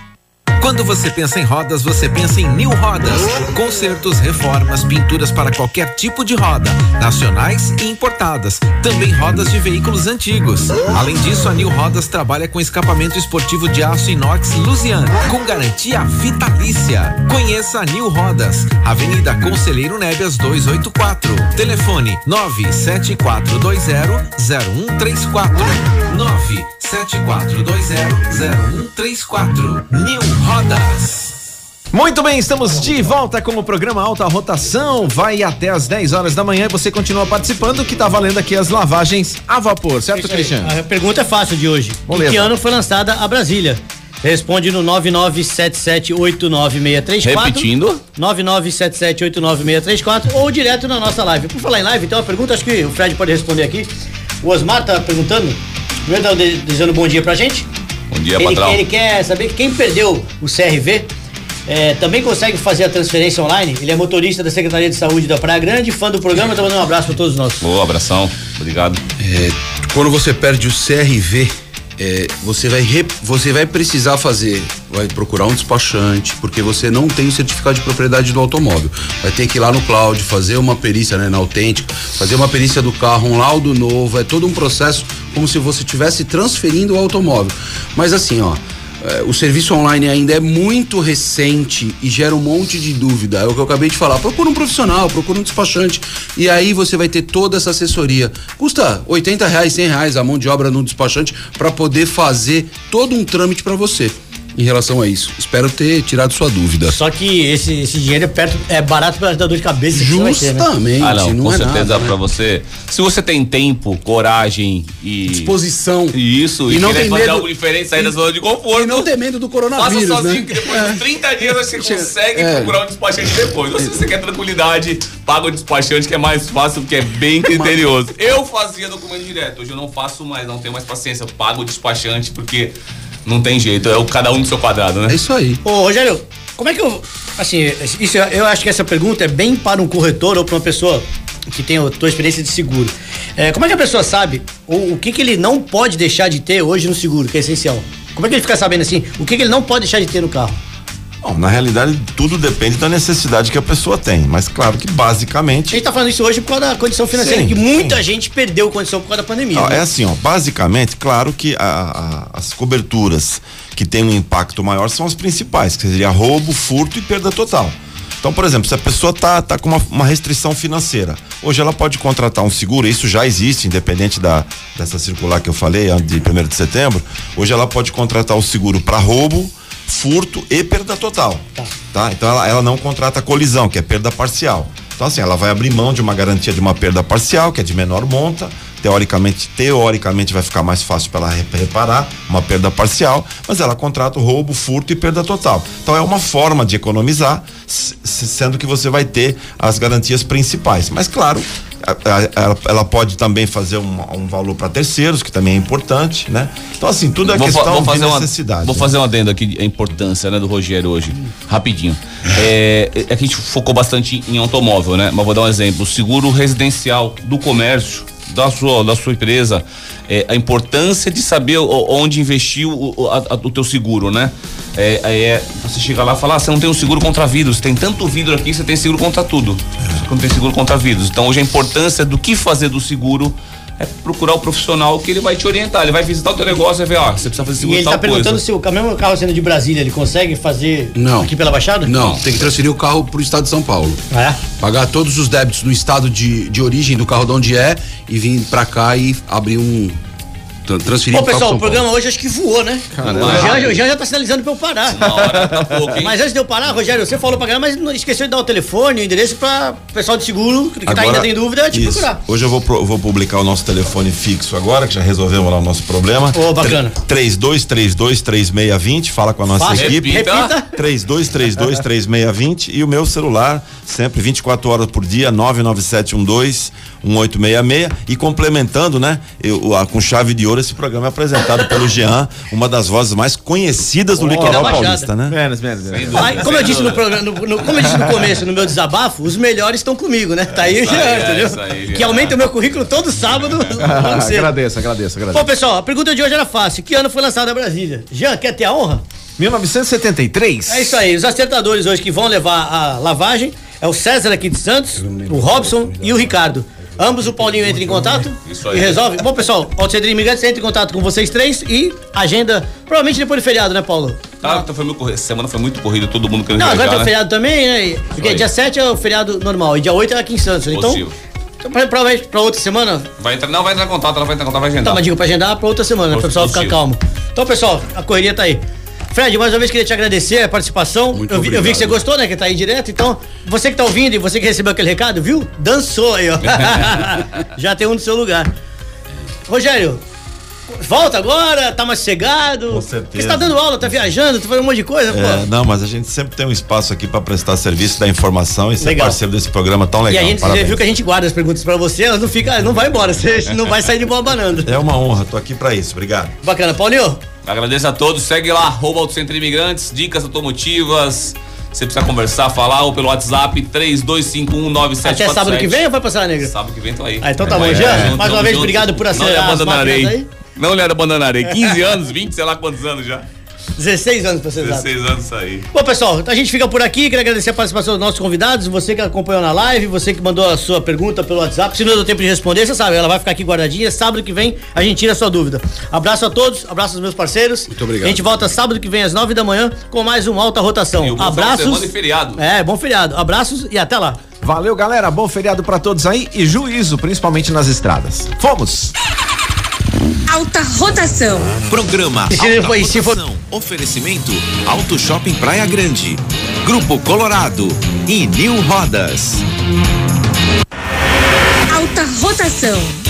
Quando você pensa em rodas, você pensa em New Rodas. Consertos, reformas, pinturas para qualquer tipo de roda, nacionais e importadas. Também rodas de veículos antigos. Além disso, a New Rodas trabalha com escapamento esportivo de aço inox Lusian, com garantia vitalícia. Conheça a New Rodas, Avenida Conselheiro Nébias 284. Telefone 974200134. 974200134. New Rodas. Muito bem, estamos de volta com o programa Alta Rotação. Vai até às 10 horas da manhã e você continua participando, que tá valendo aqui as lavagens a vapor, certo, aí. Cristiano? A pergunta é fácil de hoje. Beleza. Em que ano foi lançada a Brasília? Responde no 9977896634. Repetindo. 9977896634 ou direto na nossa live. Por falar em live, então a pergunta acho que o Fred pode responder aqui. O Osmar tá perguntando, primeiro tá desejando bom dia pra gente. Bom dia, ele, patrão. ele quer saber que quem perdeu o CRV é, também consegue fazer a transferência online. Ele é motorista da Secretaria de Saúde da Praia Grande, fã do programa, tá mandando um abraço pra todos nós. Boa, abração. Obrigado. É, quando você perde o CRV, é, você, vai você vai precisar fazer, vai procurar um despachante, porque você não tem o certificado de propriedade do automóvel. Vai ter que ir lá no cloud, fazer uma perícia né, na autêntica, fazer uma perícia do carro, um laudo novo, é todo um processo como se você estivesse transferindo o automóvel. Mas assim, ó. É, o serviço online ainda é muito recente e gera um monte de dúvida. É o que eu acabei de falar. Procura um profissional, procura um despachante. E aí você vai ter toda essa assessoria. Custa 80 reais, 100 reais a mão de obra no despachante para poder fazer todo um trâmite para você em relação a isso. Espero ter tirado sua dúvida. Só que esse, esse dinheiro é, perto, é barato pra dar dor de cabeça. vai ter, né? Justamente, Ah, não, não, com é certeza nada, né? pra você. Se você tem tempo, coragem e. Disposição. Isso, e, E não tem fazer medo- algo diferente, sair da e- zona de conforto. E não ter medo do Faça coronavírus, sozinho, né? que depois de 30 dias você consegue É. procurar um despachante depois. Ou se você quer tranquilidade, paga o despachante que é mais fácil, porque é bem criterioso. Eu fazia documento direto, hoje eu não faço mais, não tenho mais paciência. Eu pago o despachante porque não tem jeito, é o cada um do seu quadrado, né? É isso aí. Ô, Rogério, como é que eu. Assim, isso, eu acho que essa pergunta é bem para um corretor ou para uma pessoa que tem a tua experiência de seguro. É, como é que a pessoa sabe o, o que, que ele não pode deixar de ter hoje no seguro, que é essencial? Como é que ele fica sabendo assim, o que, que ele não pode deixar de ter no carro? Bom, na realidade, tudo depende da necessidade que a pessoa tem. Mas claro que A basicamente. gente tá falando isso hoje por causa da condição financeira, Sim, que muita gente perdeu condição por causa da pandemia. Né? é assim, ó, basicamente, claro que a- a- as coberturas que têm um impacto maior são as principais, que seria roubo, furto e perda total. Então, por exemplo, se a pessoa tá, tá com uma, uma restrição financeira, hoje ela pode contratar um seguro, isso já existe, independente da, dessa circular que eu falei, a de 1 de setembro, hoje ela pode contratar o seguro para roubo, furto e perda total. Tá. Então ela, ela não contrata colisão, que é perda parcial. Então assim, ela vai abrir mão de uma garantia de uma perda parcial, que é de menor monta, teoricamente, teoricamente vai ficar mais fácil para ela re- reparar uma perda parcial, mas ela contrata o roubo, furto e perda total. Então é uma forma de economizar, sendo que você vai ter as garantias principais. Mas claro, ela, ela pode também fazer um, um valor para terceiros, que também é importante, né? Então assim, tudo é Vou fa- questão vou fazer de uma- necessidade. Vou fazer um adendo aqui, a importância né, do Rogério hoje, rapidinho. É, é que a gente focou bastante em automóvel, né? Mas vou dar um exemplo. O seguro residencial do comércio, da sua, da sua empresa, é, a importância de saber onde investir o, o, a- o teu seguro, né? É, é, você chega lá e fala, ah, você não tem um seguro contra vírus, tem tanto vidro aqui, você tem seguro contra tudo. Só que não tem seguro contra vírus. Então hoje a importância do que fazer do seguro é procurar o profissional que ele vai te orientar. Ele vai visitar o teu negócio e vai ver, ó, você precisa fazer E seguro ele de tal tá perguntando coisa. se o mesmo carro sendo de Brasília, ele consegue fazer Não. aqui pela Baixada? Não, tem que transferir o carro pro estado de São Paulo. É? Pagar todos os débitos do estado de, de origem do carro de onde é e vir pra cá e abrir um. Ô, pessoal, o Paulo. programa hoje acho que voou, né? Caramba. O Jean, o Jean já tá sinalizando pra eu parar. Na hora tá pouco, hein? Mas antes de eu parar, Rogério, você falou pra galera, mas não esqueceu de dar o telefone, o endereço pra pessoal de seguro que tá ainda tem dúvida te isso. procurar. Hoje eu vou, vou publicar o nosso telefone fixo agora, que já resolvemos lá o nosso problema. Ô, bacana. 32323620, fala com a nossa Fácil. equipe. Repita. 32323620 e o meu celular, sempre 24 horas por dia, 99712 1866 e complementando, né, eu, a- com chave de ouro esse programa é apresentado pelo Jean, uma das vozes mais conhecidas do litoral da Baixada. paulista, né? Menos, menos, menos. Aí, como eu disse no programa, no- no- como eu disse no começo, no meu desabafo, os melhores estão comigo, né? Tá aí o Jean, é, entendeu? isso aí, Jean. que aumenta o meu currículo todo sábado. Ah, cedo. agradeço, agradeço, Bom, agradeço. pessoal, a pergunta de hoje era fácil. Que ano foi lançada a Brasília? Jean, quer ter a honra? 1973. É isso aí. Os acertadores hoje que vão levar a lavagem é o César aqui de Santos, o Robson e o Ricardo. Ambos o Paulinho entra em contato Isso aí. e resolve. Bom, pessoal, o Cedrinho Imigrantes entra em contato com vocês três e agenda, provavelmente depois do feriado, né, Paulo? Ah, então foi muito corrido. Semana foi muito corrido, todo mundo querendo Não, agora tem o né? feriado também, né? Porque dia 7 é o feriado normal e dia 8 é aqui em Santos. Então, Positivo. então pra- provavelmente pra outra semana, Vai entrar, não, vai entrar em contato, ela vai entrar em contato, vai tá agendar. uma dica pra agendar pra outra semana, né? Pra o pessoal ficar Positivo. calmo. Então, pessoal, a correria tá aí. Fred, mais uma vez queria te agradecer a participação. Muito eu, vi, eu vi que você gostou, né? Que tá aí direto. Então, você que tá ouvindo e você que recebeu aquele recado, viu? Dançou aí, ó. Já tem um no seu lugar. Rogério, Volta agora, tá mais sossegado. Com certeza. Porque você tá dando aula, tá viajando, tá fazendo um monte de coisa, É, pô. não, mas a gente sempre tem um espaço aqui pra prestar serviço da informação e ser Legal. parceiro desse programa tão E legal. a gente Parabéns. viu que a gente guarda as perguntas pra você, elas não ficam, não vai embora, você não vai sair de boa banana. É uma honra, tô aqui pra isso. Obrigado. Bacana, Paulinho. Agradeço a todos. Segue lá, arroba Auto Centro Imigrantes, dicas automotivas. Você precisa conversar, falar ou pelo WhatsApp 32519747. Até sábado que vem ou vai passar, negra? Sábado que vem tô aí. Ah, então tá Vai, bom, já. junto, Mais uma vez, junto. obrigado por Não acelerar as abandonarei. máquinas aí. Não lhe abandonarei. 15 anos, 20, sei lá quantos anos já. 16 anos pra ser exato. 16 anos aí. Bom, pessoal, a gente fica por aqui. Queria agradecer a participação dos nossos convidados, você que acompanhou na live, você que mandou a sua pergunta pelo WhatsApp. Se não deu tempo de responder, você sabe, ela vai ficar aqui guardadinha. Sábado que vem a gente tira a sua dúvida. Abraço a todos, abraço aos meus parceiros. Muito obrigado. A gente volta sábado que vem às 9 da manhã com mais uma alta rotação. Final de Abraços. semana e feriado. É, bom feriado. Abraços e até lá. Valeu, galera. Bom feriado pra todos aí e juízo, principalmente nas estradas. Fomos! Alta rotação. Programa Alta Rotação. Oferecimento Auto Shopping Praia Grande. Grupo Colorado e New Rodas. Alta rotação.